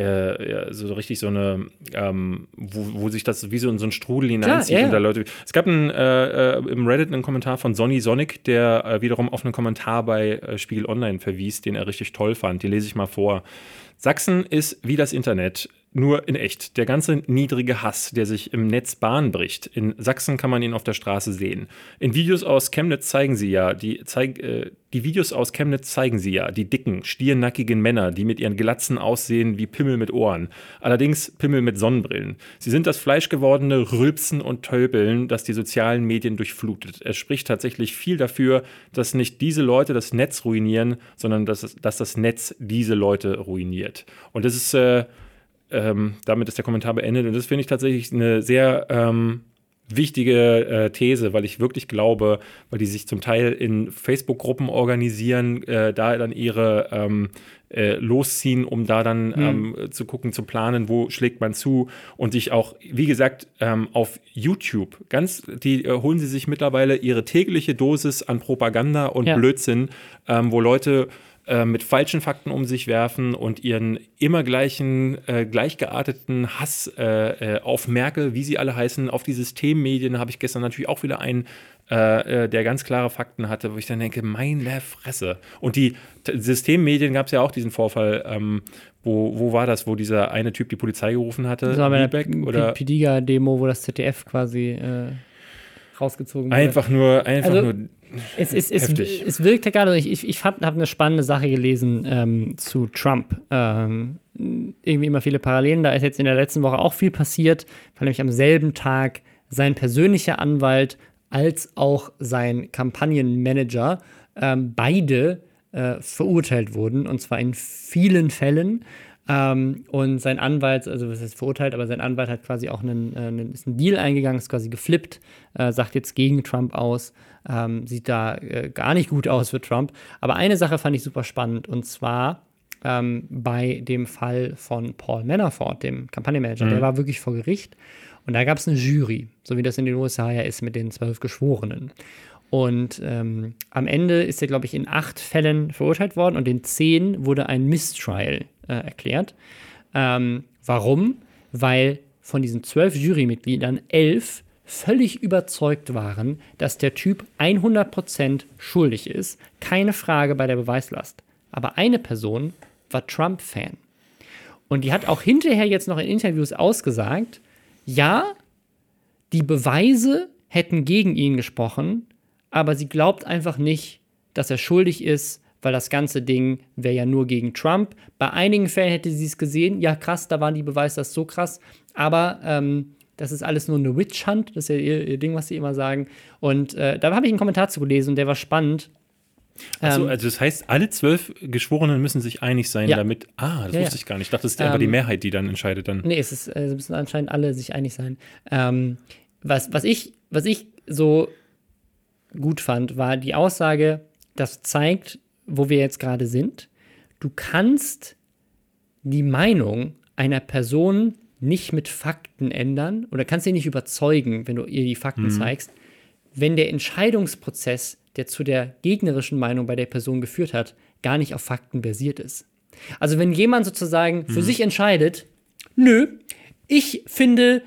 äh, so richtig so eine, ähm, wo, wo, sich das wie so in so ein Strudel hineinzieht. Klar, ja, Leute. Es gab ein, äh, äh, im Reddit einen Kommentar von Sonny Sonic, der äh, wiederum auf einen Kommentar bei äh, Spiegel Online verwies, den er richtig toll fand. Den lese ich mal vor. Sachsen ist wie das Internet nur in echt. Der ganze niedrige Hass, der sich im Netz Bahn bricht. In Sachsen kann man ihn auf der Straße sehen. In Videos aus Chemnitz zeigen sie ja, die, zeig, äh, die Videos aus Chemnitz zeigen sie ja, die dicken, stiernackigen Männer, die mit ihren Glatzen aussehen wie Pimmel mit Ohren. Allerdings Pimmel mit Sonnenbrillen. Sie sind das fleischgewordene Rülpsen und Tölpeln, das die sozialen Medien durchflutet. Es spricht tatsächlich viel dafür, dass nicht diese Leute das Netz ruinieren, sondern dass, dass das Netz diese Leute ruiniert. Und das ist äh, ähm, damit ist der Kommentar beendet. Und das finde ich tatsächlich eine sehr ähm, wichtige äh, These, weil ich wirklich glaube, weil die sich zum Teil in Facebook-Gruppen organisieren, äh, da dann ihre ähm, äh, losziehen, um da dann mhm. ähm, zu gucken, zu planen, wo schlägt man zu und sich auch, wie gesagt, ähm, auf YouTube ganz, die äh, holen sie sich mittlerweile ihre tägliche Dosis an Propaganda und ja. Blödsinn, ähm, wo Leute äh, mit falschen Fakten um sich werfen und ihren immer gleichen, äh, gleichgearteten Hass äh, äh auf Merkel, wie sie alle heißen, auf die Systemmedien habe ich gestern natürlich auch wieder einen, äh, der ganz klare Fakten hatte, wo ich dann denke, meine Fresse. Und die Systemmedien gab es ja auch diesen Vorfall, ähm, wo, wo war das, wo dieser eine Typ die Polizei gerufen hatte? Das war bei der Pediga-Demo, wo das ZDF quasi rausgezogen wurde. Einfach nur, einfach also, nur es, es, es, es wirkt ja gerade, ich, ich habe hab eine spannende Sache gelesen ähm, zu Trump. Ähm, irgendwie immer viele Parallelen. Da ist jetzt in der letzten Woche auch viel passiert, weil nämlich am selben Tag sein persönlicher Anwalt als auch sein Kampagnenmanager ähm, beide äh, verurteilt wurden. Und zwar in vielen Fällen. Ähm, und sein Anwalt, also was ist verurteilt, aber sein Anwalt hat quasi auch einen, äh, einen, ist einen Deal eingegangen, ist quasi geflippt, äh, sagt jetzt gegen Trump aus, ähm, sieht da äh, gar nicht gut aus für Trump. Aber eine Sache fand ich super spannend und zwar ähm, bei dem Fall von Paul Manafort, dem Kampagnenmanager, mhm. der war wirklich vor Gericht und da gab es eine Jury, so wie das in den USA ja ist mit den zwölf Geschworenen. Und ähm, am Ende ist er, glaube ich, in acht Fällen verurteilt worden und in zehn wurde ein Mistrial äh, erklärt. Ähm, warum? Weil von diesen zwölf Jurymitgliedern elf völlig überzeugt waren, dass der Typ 100% schuldig ist. Keine Frage bei der Beweislast. Aber eine Person war Trump-Fan. Und die hat auch hinterher jetzt noch in Interviews ausgesagt, ja, die Beweise hätten gegen ihn gesprochen, aber sie glaubt einfach nicht, dass er schuldig ist, weil das ganze Ding wäre ja nur gegen Trump. Bei einigen Fällen hätte sie es gesehen, ja krass, da waren die Beweise das so krass, aber ähm, das ist alles nur eine Witch Hunt, das ist ja ihr, ihr Ding, was sie immer sagen. Und äh, da habe ich einen Kommentar zu gelesen und der war spannend. Ähm, also das heißt, alle zwölf Geschworenen müssen sich einig sein, Ja. damit. Ah, das Ja, wusste ich gar nicht. Ich dachte, das ist einfach die Ähm, Mehrheit, die dann entscheidet dann. Nee, es ist, äh, müssen anscheinend alle sich einig sein. Ähm, was, was, ich, was ich so gut fand, war die Aussage, das zeigt, wo wir jetzt gerade sind. Du kannst die Meinung einer Person nicht mit Fakten ändern oder kannst sie nicht überzeugen, wenn du ihr die Fakten zeigst, wenn der Entscheidungsprozess, der zu der gegnerischen Meinung bei der Person geführt hat, gar nicht auf Fakten basiert ist. Also wenn jemand sozusagen für sich entscheidet, nö, ich finde,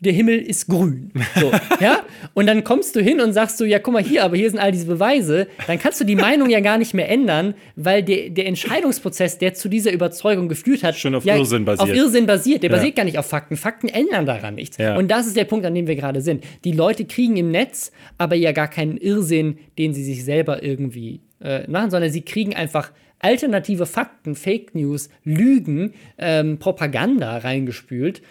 der Himmel ist grün. So, ja? Und dann kommst du hin und sagst so, ja, guck mal hier, aber hier sind all diese Beweise. Dann kannst du die Meinung ja gar nicht mehr ändern, weil der, der Entscheidungsprozess, der zu dieser Überzeugung geführt hat, Schon auf ja, Irrsinn basiert. Auf Irrsinn basiert. Der Ja. basiert gar nicht auf Fakten. Fakten ändern daran nichts. Ja. Und das ist der Punkt, an dem wir gerade sind. Die Leute kriegen im Netz aber ja gar keinen Irrsinn, den sie sich selber irgendwie äh, machen, sondern sie kriegen einfach alternative Fakten, Fake News, Lügen, ähm, Propaganda reingespült.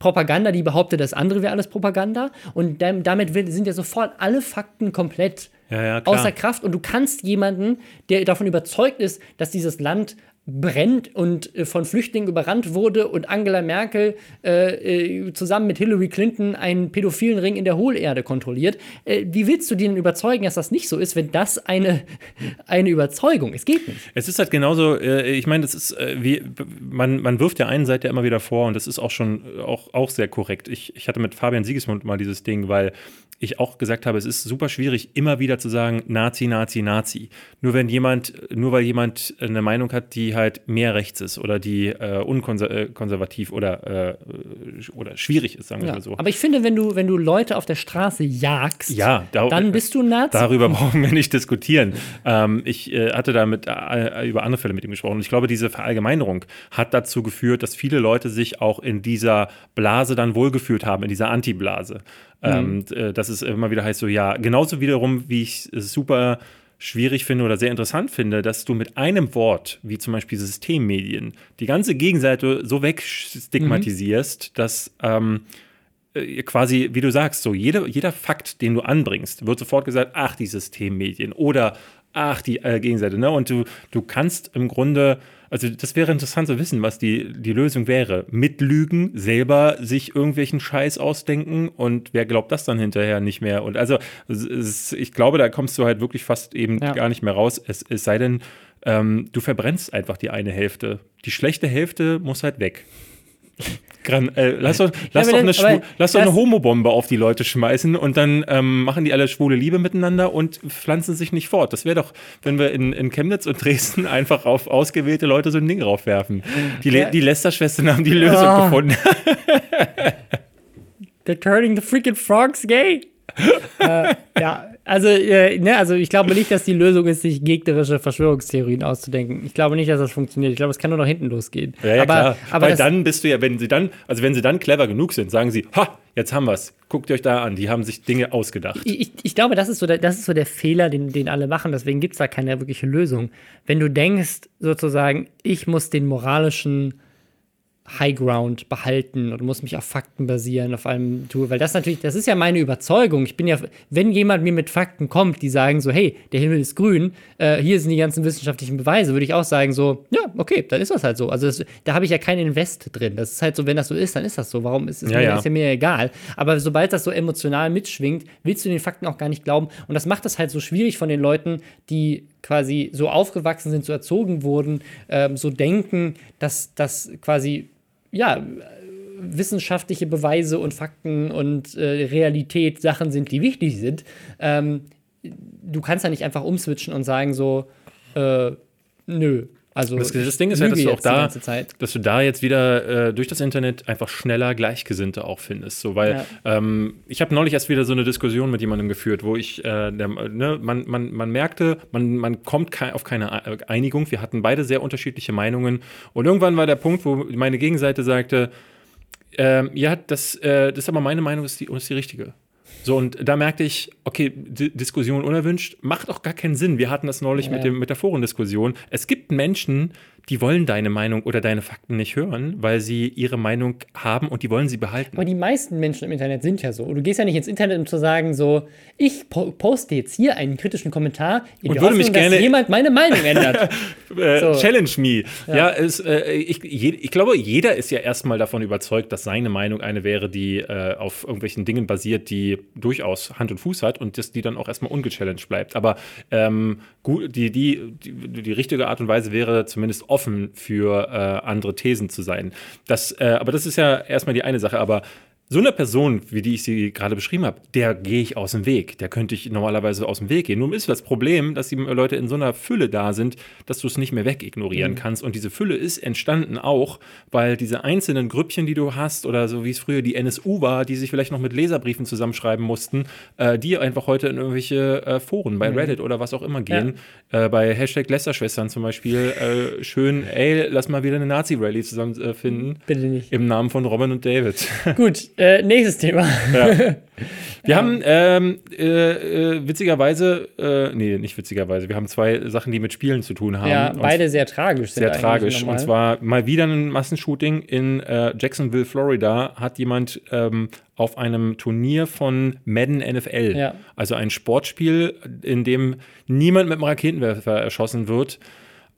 Propaganda, die behauptet, das andere wäre alles Propaganda. Und dam- damit sind ja sofort alle Fakten komplett Ja, ja, außer Kraft. Und du kannst jemanden, der davon überzeugt ist, dass dieses Land brennt und äh, von Flüchtlingen überrannt wurde und Angela Merkel äh, äh, zusammen mit Hillary Clinton einen pädophilen Ring in der Hohlerde kontrolliert. Äh, wie willst du den überzeugen, dass das nicht so ist, wenn das eine, eine Überzeugung ist? Geht nicht. Es ist halt genauso, äh, ich meine, das ist äh, wie, man, man wirft der einen Seite immer wieder vor und das ist auch schon auch, auch sehr korrekt. Ich, ich hatte mit Fabian Siegesmund mal dieses Ding, weil ich auch gesagt habe, es ist super schwierig, immer wieder zu sagen, Nazi, Nazi, Nazi. Nur wenn jemand, nur weil jemand eine Meinung hat, die halt mehr rechts ist oder die äh, unkonservativ oder, äh, oder schwierig ist, sagen wir Ja. mal so. Aber ich finde, wenn du, wenn du Leute auf der Straße jagst, Ja, da- dann bist du Nazi. Darüber brauchen wir nicht diskutieren. Ähm, ich äh, hatte da mit, äh, über andere Fälle mit ihm gesprochen. Und ich glaube, diese Verallgemeinerung hat dazu geführt, dass viele Leute sich auch in dieser Blase dann wohlgefühlt haben, in dieser Anti-Blase. Ähm, äh, dass es immer wieder heißt, so ja, genauso wiederum, wie ich es super schwierig finde oder sehr interessant finde, dass du mit einem Wort, wie zum Beispiel Systemmedien, die ganze Gegenseite so wegstigmatisierst, dass ähm, äh, quasi, wie du sagst, so jede, jeder Fakt, den du anbringst, wird sofort gesagt, ach, die Systemmedien oder ach, die äh, Gegenseite. Ne? Und du, du kannst im Grunde, also das wäre interessant zu wissen, was die, die Lösung wäre. Mit Lügen, selber sich irgendwelchen Scheiß ausdenken und wer glaubt das dann hinterher nicht mehr? Und also, ist, ich glaube, da kommst du halt wirklich fast eben Ja. gar nicht mehr raus. Es, es sei denn, ähm, du verbrennst einfach die eine Hälfte. Die schlechte Hälfte muss halt weg. Gran äh, lass doch, lass aber doch, eine, dann- lass doch eine Homobombe auf die Leute schmeißen und dann ähm, machen die alle schwule Liebe miteinander und pflanzen sich nicht fort. Das wäre doch, wenn wir in, in Chemnitz und Dresden einfach auf ausgewählte Leute so ein Ding raufwerfen. Die, Le Ja. die Lester-Schwestern haben die Lösung Ah. gefunden. They're turning the freaking frogs gay. äh, ja, also, äh, ne, also ich glaube nicht, dass die Lösung ist, sich gegnerische Verschwörungstheorien auszudenken. Ich glaube nicht, dass das funktioniert. Ich glaube, es kann nur nach hinten losgehen. Ja, ja, aber, klar. Aber Weil dann bist du ja, wenn sie dann, also wenn sie dann clever genug sind, sagen sie, ha, jetzt haben wir's. Guckt euch da an, die haben sich Dinge ausgedacht. ich, ich- ich glaube, das ist so der, das ist so der Fehler, den, den alle machen. Deswegen gibt es da keine wirkliche Lösung. Wenn du denkst, sozusagen, ich muss den moralischen High Ground behalten und muss mich auf Fakten basieren, auf einem Tool, weil das natürlich, das ist ja meine Überzeugung. Ich bin ja, wenn jemand mir mit Fakten kommt, die sagen so, hey, der Himmel ist grün, äh, hier sind die ganzen wissenschaftlichen Beweise, würde ich auch sagen so, ja, okay, dann ist das halt so. Also das, da habe ich ja kein Invest drin. Das ist halt so, wenn das so ist, dann ist das so. Warum ist es Ja, mir, ja. ist ja mir egal. Aber sobald das so emotional mitschwingt, willst du den Fakten auch gar nicht glauben. Und das macht es halt so schwierig von den Leuten, die quasi so aufgewachsen sind, so erzogen wurden, ähm, so denken, dass das quasi ja, äh, wissenschaftliche Beweise und Fakten und äh, Realität Sachen sind, die wichtig sind. Ähm, du kannst ja nicht einfach umswitchen und sagen so, äh, nö. Also Das, das Ding ist ja, dass lüge du auch da, dass du da jetzt wieder äh, durch das Internet einfach schneller Gleichgesinnte auch findest. So, weil ähm, ich habe neulich erst wieder so eine Diskussion mit jemandem geführt, wo ich, äh, der, ne, man, man, man merkte, man, man kommt kei auf keine Einigung. Wir hatten beide sehr unterschiedliche Meinungen. Und irgendwann war der Punkt, wo meine Gegenseite sagte, ähm, ja, das, äh, das ist aber meine Meinung, ist die, ist die richtige. So, und da merkte ich, okay, D Diskussion unerwünscht, macht auch gar keinen Sinn. Wir hatten das neulich Ja. mit, dem, mit der Forendiskussion. Es gibt Menschen, die wollen deine Meinung oder deine Fakten nicht hören, weil sie ihre Meinung haben und die wollen sie behalten. Aber die meisten Menschen im Internet sind ja so. Du gehst ja nicht ins Internet, um zu sagen, so, ich po poste jetzt hier einen kritischen Kommentar, in und der Hoffnung, mich gerne dass jemand meine Meinung ändert. äh, so. Challenge me. Ja, ja es, äh, ich, je, ich glaube, jeder ist ja erstmal davon überzeugt, dass seine Meinung eine wäre, die äh, auf irgendwelchen Dingen basiert, die durchaus Hand und Fuß hat und dass die dann auch erstmal ungechallenged bleibt. Aber ähm, gut, die, die, die, die richtige Art und Weise wäre zumindest offen für äh, andere Thesen zu sein. Das, äh, aber das ist ja erstmal die eine Sache. Aber so eine Person, wie die ich sie gerade beschrieben habe, der gehe ich aus dem Weg. Der könnte ich normalerweise aus dem Weg gehen. Nun ist das Problem, dass die Leute in so einer Fülle da sind, dass du es nicht mehr wegignorieren mhm. kannst. Und diese Fülle ist entstanden auch, weil diese einzelnen Grüppchen, die du hast, oder so wie es früher die NSU war, die sich vielleicht noch mit Leserbriefen zusammenschreiben mussten, äh, die einfach heute in irgendwelche äh, Foren bei mhm. Reddit oder was auch immer gehen. Ja. Äh, bei Hashtag Lästerschwestern zum Beispiel äh, schön, ey, lass mal wieder eine Nazi-Rally zusammenfinden. Bitte nicht. Im Namen von Robin und David. Gut. Äh, nächstes Thema. Ja. Wir haben ähm, äh, äh, witzigerweise, äh, nee, nicht witzigerweise, wir haben zwei Sachen, die mit Spielen zu tun haben. Ja, beide sehr tragisch. Sehr tragisch. Und zwar mal wieder ein Massenshooting in äh, Jacksonville, Florida, hat jemand ähm, auf einem Turnier von Madden NFL, ja. also ein Sportspiel, in dem niemand mit einem Raketenwerfer erschossen wird,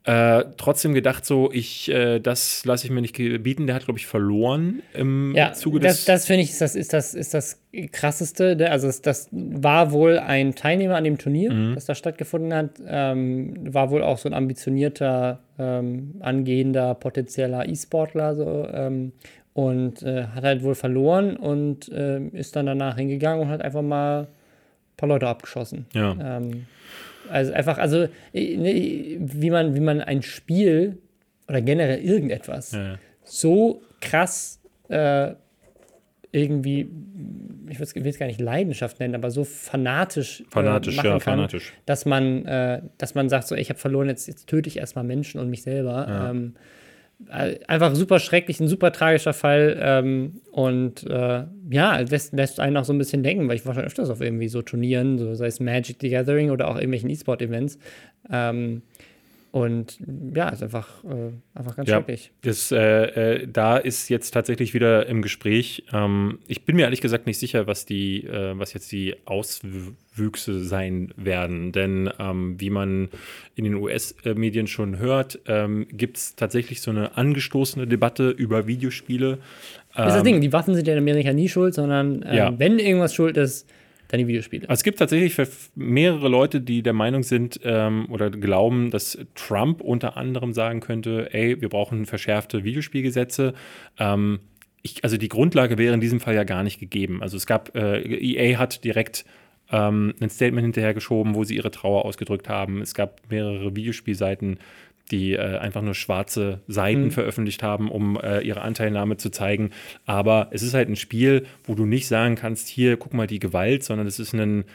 äh, trotzdem gedacht, so, ich, äh, das lasse ich mir nicht bieten. Der hat, glaube ich, verloren im ja, Zuge des. Das, das finde ich, ist das, ist, das, ist das krasseste. Also, das, das war wohl ein Teilnehmer an dem Turnier, mhm. das da stattgefunden hat. Ähm, war wohl auch so ein ambitionierter, ähm, angehender, potenzieller E-Sportler. So, ähm, und äh, hat halt wohl verloren und äh, ist dann danach hingegangen und hat einfach mal ein paar Leute abgeschossen. Ja. Also einfach, also äh, ne, wie man, wie man ein Spiel oder generell irgendetwas ja. so krass äh, irgendwie, ich will es gar nicht Leidenschaft nennen, aber so fanatisch, äh, fanatisch äh, machen ja, kann, fanatisch. dass man, äh, dass man sagt, so, ich habe verloren, jetzt, jetzt töte ich erstmal Menschen und mich selber. Ja. Ähm, äh, einfach super schrecklich, ein super tragischer Fall. Ähm, und äh, ja, lässt, lässt einen auch so ein bisschen denken, weil ich war schon öfters auf irgendwie so Turnieren, so sei es Magic the Gathering oder auch irgendwelchen E-Sport-Events. Ähm, und ja, ist einfach, äh, einfach ganz ja, schrecklich. Das, äh, äh, da ist jetzt tatsächlich wieder im Gespräch. Ähm, ich bin mir ehrlich gesagt nicht sicher, was die, äh, was jetzt die Auswüchse sein werden. Denn ähm, wie man in den US-Medien schon hört, ähm, gibt es tatsächlich so eine angestoßene Debatte über Videospiele. Das ist das Ding, ähm, die Waffen sind ja in Amerika nie schuld, sondern ähm, ja. wenn irgendwas schuld ist, deine Videospiele. Also es gibt tatsächlich mehrere Leute, die der Meinung sind ähm, oder glauben, dass Trump unter anderem sagen könnte, ey, wir brauchen verschärfte Videospielgesetze. Ähm, ich, also die Grundlage wäre in diesem Fall ja gar nicht gegeben. Also es gab, äh, EA hat direkt ähm, ein Statement hinterhergeschoben, wo sie ihre Trauer ausgedrückt haben. Es gab mehrere Videospielseiten, die äh, einfach nur schwarze Seiten mhm. veröffentlicht haben, um äh, ihre Anteilnahme zu zeigen. Aber es ist halt ein Spiel, wo du nicht sagen kannst, hier, guck mal die Gewalt, sondern es ist ein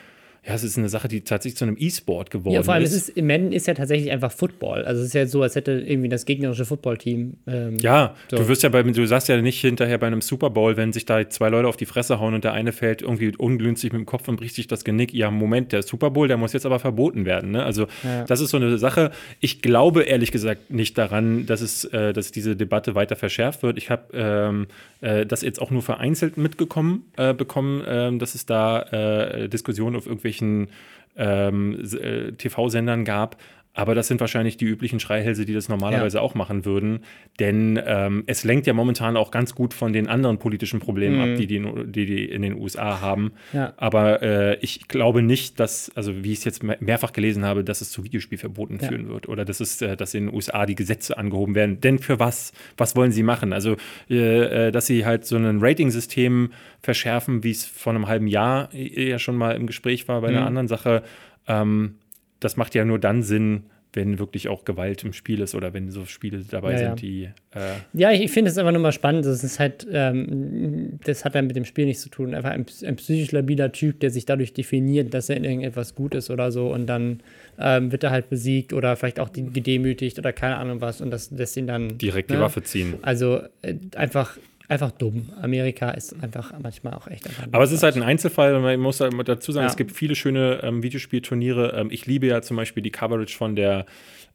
ja, es ist eine Sache, die tatsächlich zu einem E-Sport geworden ist. Ja, vor allem, ist. Es ist, Madden ist ja tatsächlich einfach Football. Also es ist ja so, als hätte irgendwie das gegnerische Footballteam. Ähm, ja, so. du wirst ja bei, du sagst ja nicht hinterher bei einem Super Bowl, wenn sich da zwei Leute auf die Fresse hauen und der eine fällt irgendwie ungünstig mit dem Kopf und bricht sich das Genick. Ja, Moment, der Super Bowl, der muss jetzt aber verboten werden. Ne? Also ja. das ist so eine Sache. Ich glaube ehrlich gesagt nicht daran, dass es, äh, dass diese Debatte weiter verschärft wird. Ich habe ähm, äh, das jetzt auch nur vereinzelt mitgekommen äh, bekommen, äh, dass es da äh, Diskussionen auf irgendwelchen ähm, äh, TV-Sendern gab. Aber das sind wahrscheinlich die üblichen Schreihälse, die das normalerweise ja. auch machen würden. Denn ähm, es lenkt ja momentan auch ganz gut von den anderen politischen Problemen mhm. ab, die die, die die, in den USA haben. Ja. Aber äh, ich glaube nicht, dass, also wie ich es jetzt mehrfach gelesen habe, dass es zu Videospielverboten ja. führen wird. Oder dass es, äh, dass in den USA die Gesetze angehoben werden. Denn für was? Was wollen sie machen? Also, äh, äh dass sie halt so ein Rating-System verschärfen, wie es vor einem halben Jahr ja schon mal im Gespräch war bei einer mhm. anderen Sache. Ähm, das macht ja nur dann Sinn, wenn wirklich auch Gewalt im Spiel ist oder wenn so Spiele dabei ja, sind, die. Äh ja, ich, ich finde es einfach nur mal spannend. Das ist halt, ähm, das hat dann mit dem Spiel nichts zu tun. Einfach ein, ein, psychisch labiler Typ, der sich dadurch definiert, dass er in irgendetwas gut ist oder so und dann ähm, wird er halt besiegt oder vielleicht auch gedemütigt oder keine Ahnung was und das lässt ihn dann. Direkt ne? die Waffe ziehen. Also äh, einfach einfach dumm. Amerika ist einfach manchmal auch echt einfach. Aber es ist halt ein Einzelfall, man muss halt dazu sagen, ja. es gibt viele schöne ähm, Videospielturniere. Ähm, ich liebe ja zum Beispiel die Coverage von der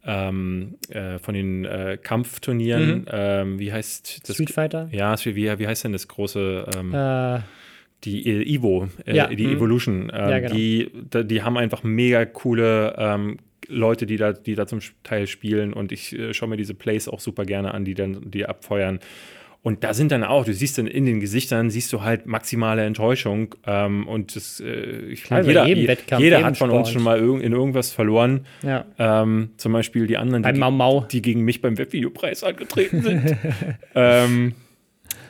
ähm, äh, von den äh, Kampfturnieren. Mhm. Ähm, wie heißt das? Street Fighter? Ja, wie, wie heißt denn das große? Ähm, äh. Die äh, Evo, äh, ja. die mhm. Evolution, ähm, ja, genau. die, die haben einfach mega coole ähm, Leute, die da, die da zum Teil spielen und ich äh, schaue mir diese Plays auch super gerne an, die dann die abfeuern. Und da sind dann auch, du siehst dann in den Gesichtern, siehst du halt maximale Enttäuschung. Ähm, und das, äh, ich glaube, jeder, jeder hat von Sport. uns schon mal irg in irgendwas verloren. Ja. Ähm, zum Beispiel die anderen, die, Mau Mau. die gegen mich beim Webvideopreis angetreten sind. ähm,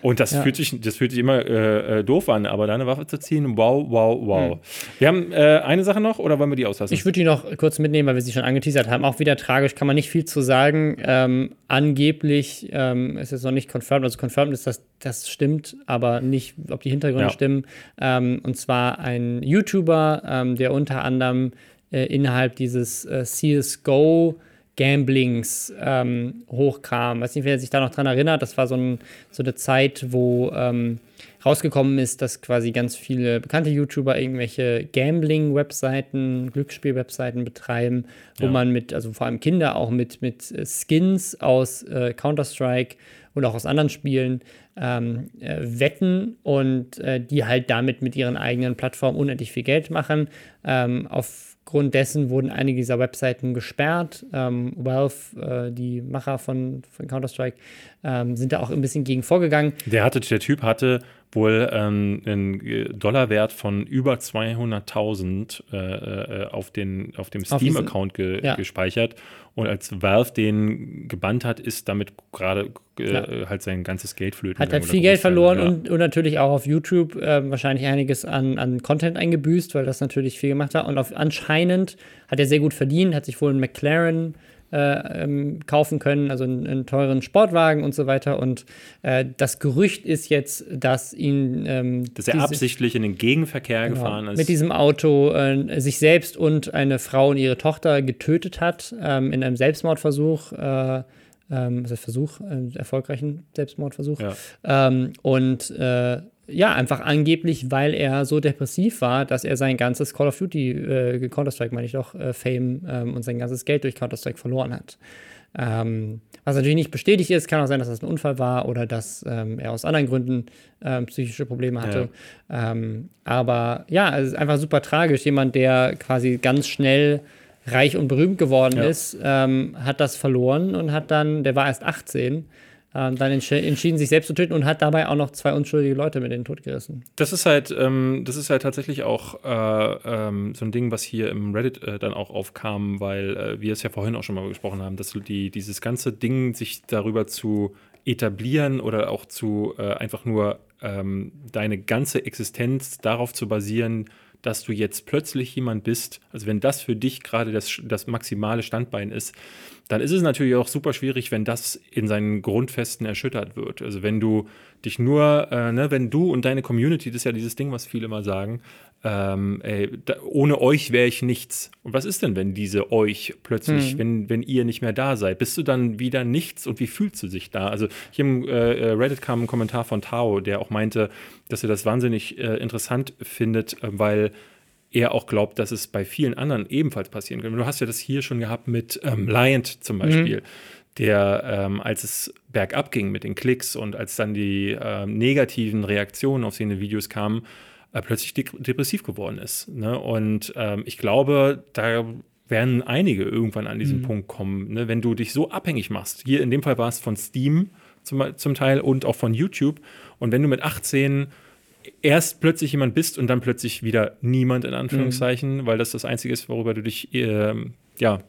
und das, ja. fühlt, sich, das fühlt sich immer äh, äh, doof an, aber deine Waffe zu ziehen, wow, wow, wow. Mhm. Wir haben äh, eine Sache noch oder wollen wir die auslassen? Ich würde die noch kurz mitnehmen, weil wir sie schon angeteasert haben. Auch wieder tragisch, kann man nicht viel zu sagen. Ähm, angeblich ähm, ist es noch nicht confirmed, also confirmed ist, dass das stimmt, aber nicht, ob die Hintergründe ja. stimmen. Ähm, und zwar ein YouTuber, ähm, der unter anderem äh, innerhalb dieses äh, CSGO Gamblings ähm, hochkam. Weiß nicht, wer sich da noch dran erinnert. Das war so, ein, so eine Zeit, wo ähm, rausgekommen ist, dass quasi ganz viele bekannte YouTuber irgendwelche Gambling-Webseiten, Glücksspiel-Webseiten betreiben, wo ja. man mit, also vor allem Kinder auch mit, mit äh, Skins aus äh, Counter-Strike und auch aus anderen Spielen ähm, äh, wetten und äh, die halt damit mit ihren eigenen Plattformen unendlich viel Geld machen. Ähm, auf Aufgrund dessen wurden einige dieser Webseiten gesperrt. Ähm, Valve, äh, die Macher von, von Counter-Strike, ähm, sind da auch ein bisschen gegen vorgegangen. Der, hatte, der Typ hatte wohl ähm, einen Dollarwert von über 200.000 äh, äh, auf, den, auf dem Steam-Account ge ja. gespeichert. Und als Valve den gebannt hat, ist damit gerade äh, halt sein ganzes Geld flöten. Hat halt viel Geld verloren ja. und, und, natürlich auch auf YouTube äh, wahrscheinlich einiges an, an Content eingebüßt, weil das natürlich viel gemacht hat. Und auf, anscheinend hat er sehr gut verdient, hat sich wohl einen McLaren äh, ähm, kaufen können, also einen, einen, teuren Sportwagen und so weiter. Und äh, das Gerücht ist jetzt, dass ihn. Ähm, dass er diese, absichtlich in den Gegenverkehr genau, gefahren ist. Mit diesem Auto äh, sich selbst und eine Frau und ihre Tochter getötet hat ähm, in einem Selbstmordversuch. Äh, ähm, was ist Versuch, äh, erfolgreichen Selbstmordversuch. Ja. Ähm, und äh, ja, einfach angeblich, weil er so depressiv war, dass er sein ganzes Call of Duty, äh, Counter-Strike meine ich doch, äh, Fame ähm, und sein ganzes Geld durch Counter-Strike verloren hat. Ähm, was natürlich nicht bestätigt ist, kann auch sein, dass das ein Unfall war oder dass ähm, er aus anderen Gründen ähm, psychische Probleme hatte. Ja. Ähm, aber ja, es ist einfach super tragisch. Jemand, der quasi ganz schnell reich und berühmt geworden ja. ist, ähm, hat das verloren und hat dann, der war erst 18 ähm, dann entsch entschieden, sich selbst zu töten und hat dabei auch noch zwei unschuldige Leute mit in den Tod gerissen. Das ist halt, ähm, das ist halt tatsächlich auch äh, ähm, so ein Ding, was hier im Reddit äh, dann auch aufkam, weil äh, wir es ja vorhin auch schon mal besprochen haben, dass die, dieses ganze Ding, sich darüber zu etablieren oder auch zu äh, einfach nur ähm, deine ganze Existenz darauf zu basieren, dass du jetzt plötzlich jemand bist, also wenn das für dich gerade das, das maximale Standbein ist, dann ist es natürlich auch super schwierig, wenn das in seinen Grundfesten erschüttert wird. Also wenn du dich nur, äh, ne, wenn du und deine Community, das ist ja dieses Ding, was viele immer sagen, ähm, ey, da, ohne euch wäre ich nichts. Und was ist denn, wenn diese euch plötzlich, mhm. wenn, wenn ihr nicht mehr da seid? Bist du dann wieder nichts und wie fühlst du dich da? Also hier im äh, äh, Reddit kam ein Kommentar von Tao, der auch meinte, dass er das wahnsinnig äh, interessant findet, äh, weil er auch glaubt, dass es bei vielen anderen ebenfalls passieren kann. Du hast ja das hier schon gehabt mit ähm, Liant zum Beispiel, mhm. Der, ähm, als es bergab ging mit den Klicks und als dann die ähm, negativen Reaktionen auf seine Videos kamen, äh, plötzlich de depressiv geworden ist. Ne? Und ähm, ich glaube, da werden einige irgendwann an diesen mhm. Punkt kommen, ne? wenn du dich so abhängig machst. Hier in dem Fall war es von Steam zum, zum Teil und auch von YouTube. Und wenn du mit 18 erst plötzlich jemand bist und dann plötzlich wieder niemand in Anführungszeichen, mhm. weil das das Einzige ist, worüber du dich äh, ja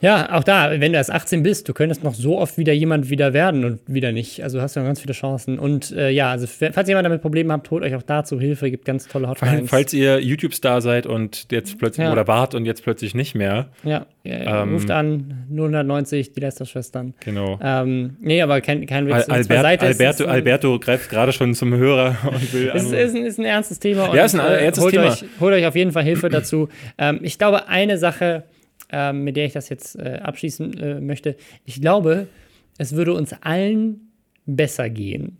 ja, auch da, wenn du erst 18 bist, du könntest noch so oft wieder jemand wieder werden und wieder nicht. Also hast du noch ganz viele Chancen. Und äh, ja, also falls jemand damit Probleme habt, holt euch auch dazu Hilfe. Gibt ganz tolle Hotlines. Falls ihr YouTube-Star seid und jetzt plötzlich ja. oder wart und jetzt plötzlich nicht mehr. Ja, ja ähm, ruft an 090, die Lester-Schwestern. Genau. Ähm, nee, aber kein, kein Witz. Al Albert, Alberto, Alberto greift gerade schon zum Hörer und will. Es ist, ist, ein, ist ein ernstes Thema. Ja, ist ein äh, ernstes holt Thema. Euch, holt euch auf jeden Fall Hilfe dazu. Ähm, ich glaube, eine Sache ähm, mit der ich das jetzt äh, abschließen äh, möchte. Ich glaube, es würde uns allen besser gehen.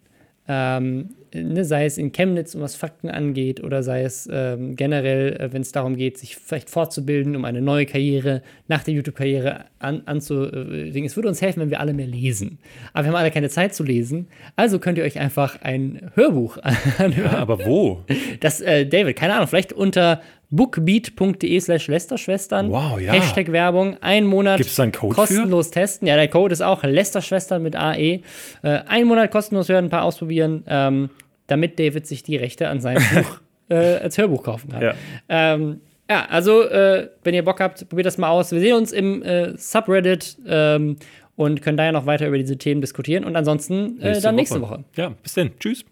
Ähm, ne, sei es in Chemnitz, um was Fakten angeht, oder sei es ähm, generell, äh, wenn es darum geht, sich vielleicht fortzubilden, um eine neue Karriere nach der YouTube-Karriere an, anzulegen. Es würde uns helfen, wenn wir alle mehr lesen. Aber wir haben alle keine Zeit zu lesen. Also könnt ihr euch einfach ein Hörbuch anhören. Ja, aber wo? Das, äh, David, keine Ahnung, vielleicht unter bookbeat.de slash Lästerschwestern. Wow, ja. Hashtag Werbung. Ein Monat Gibt's da einen Code kostenlos testen. Ja, der Code ist auch Lästerschwestern mit AE. Äh, ein Monat kostenlos hören, ein paar ausprobieren, ähm, damit David sich die Rechte an seinem Buch äh, als Hörbuch kaufen kann. Ja. Ähm, ja, also, äh, wenn ihr Bock habt, probiert das mal aus. Wir sehen uns im äh, Subreddit ähm, und können da ja noch weiter über diese Themen diskutieren. Und ansonsten äh, dann nächste Woche. Ja, bis dann. Tschüss.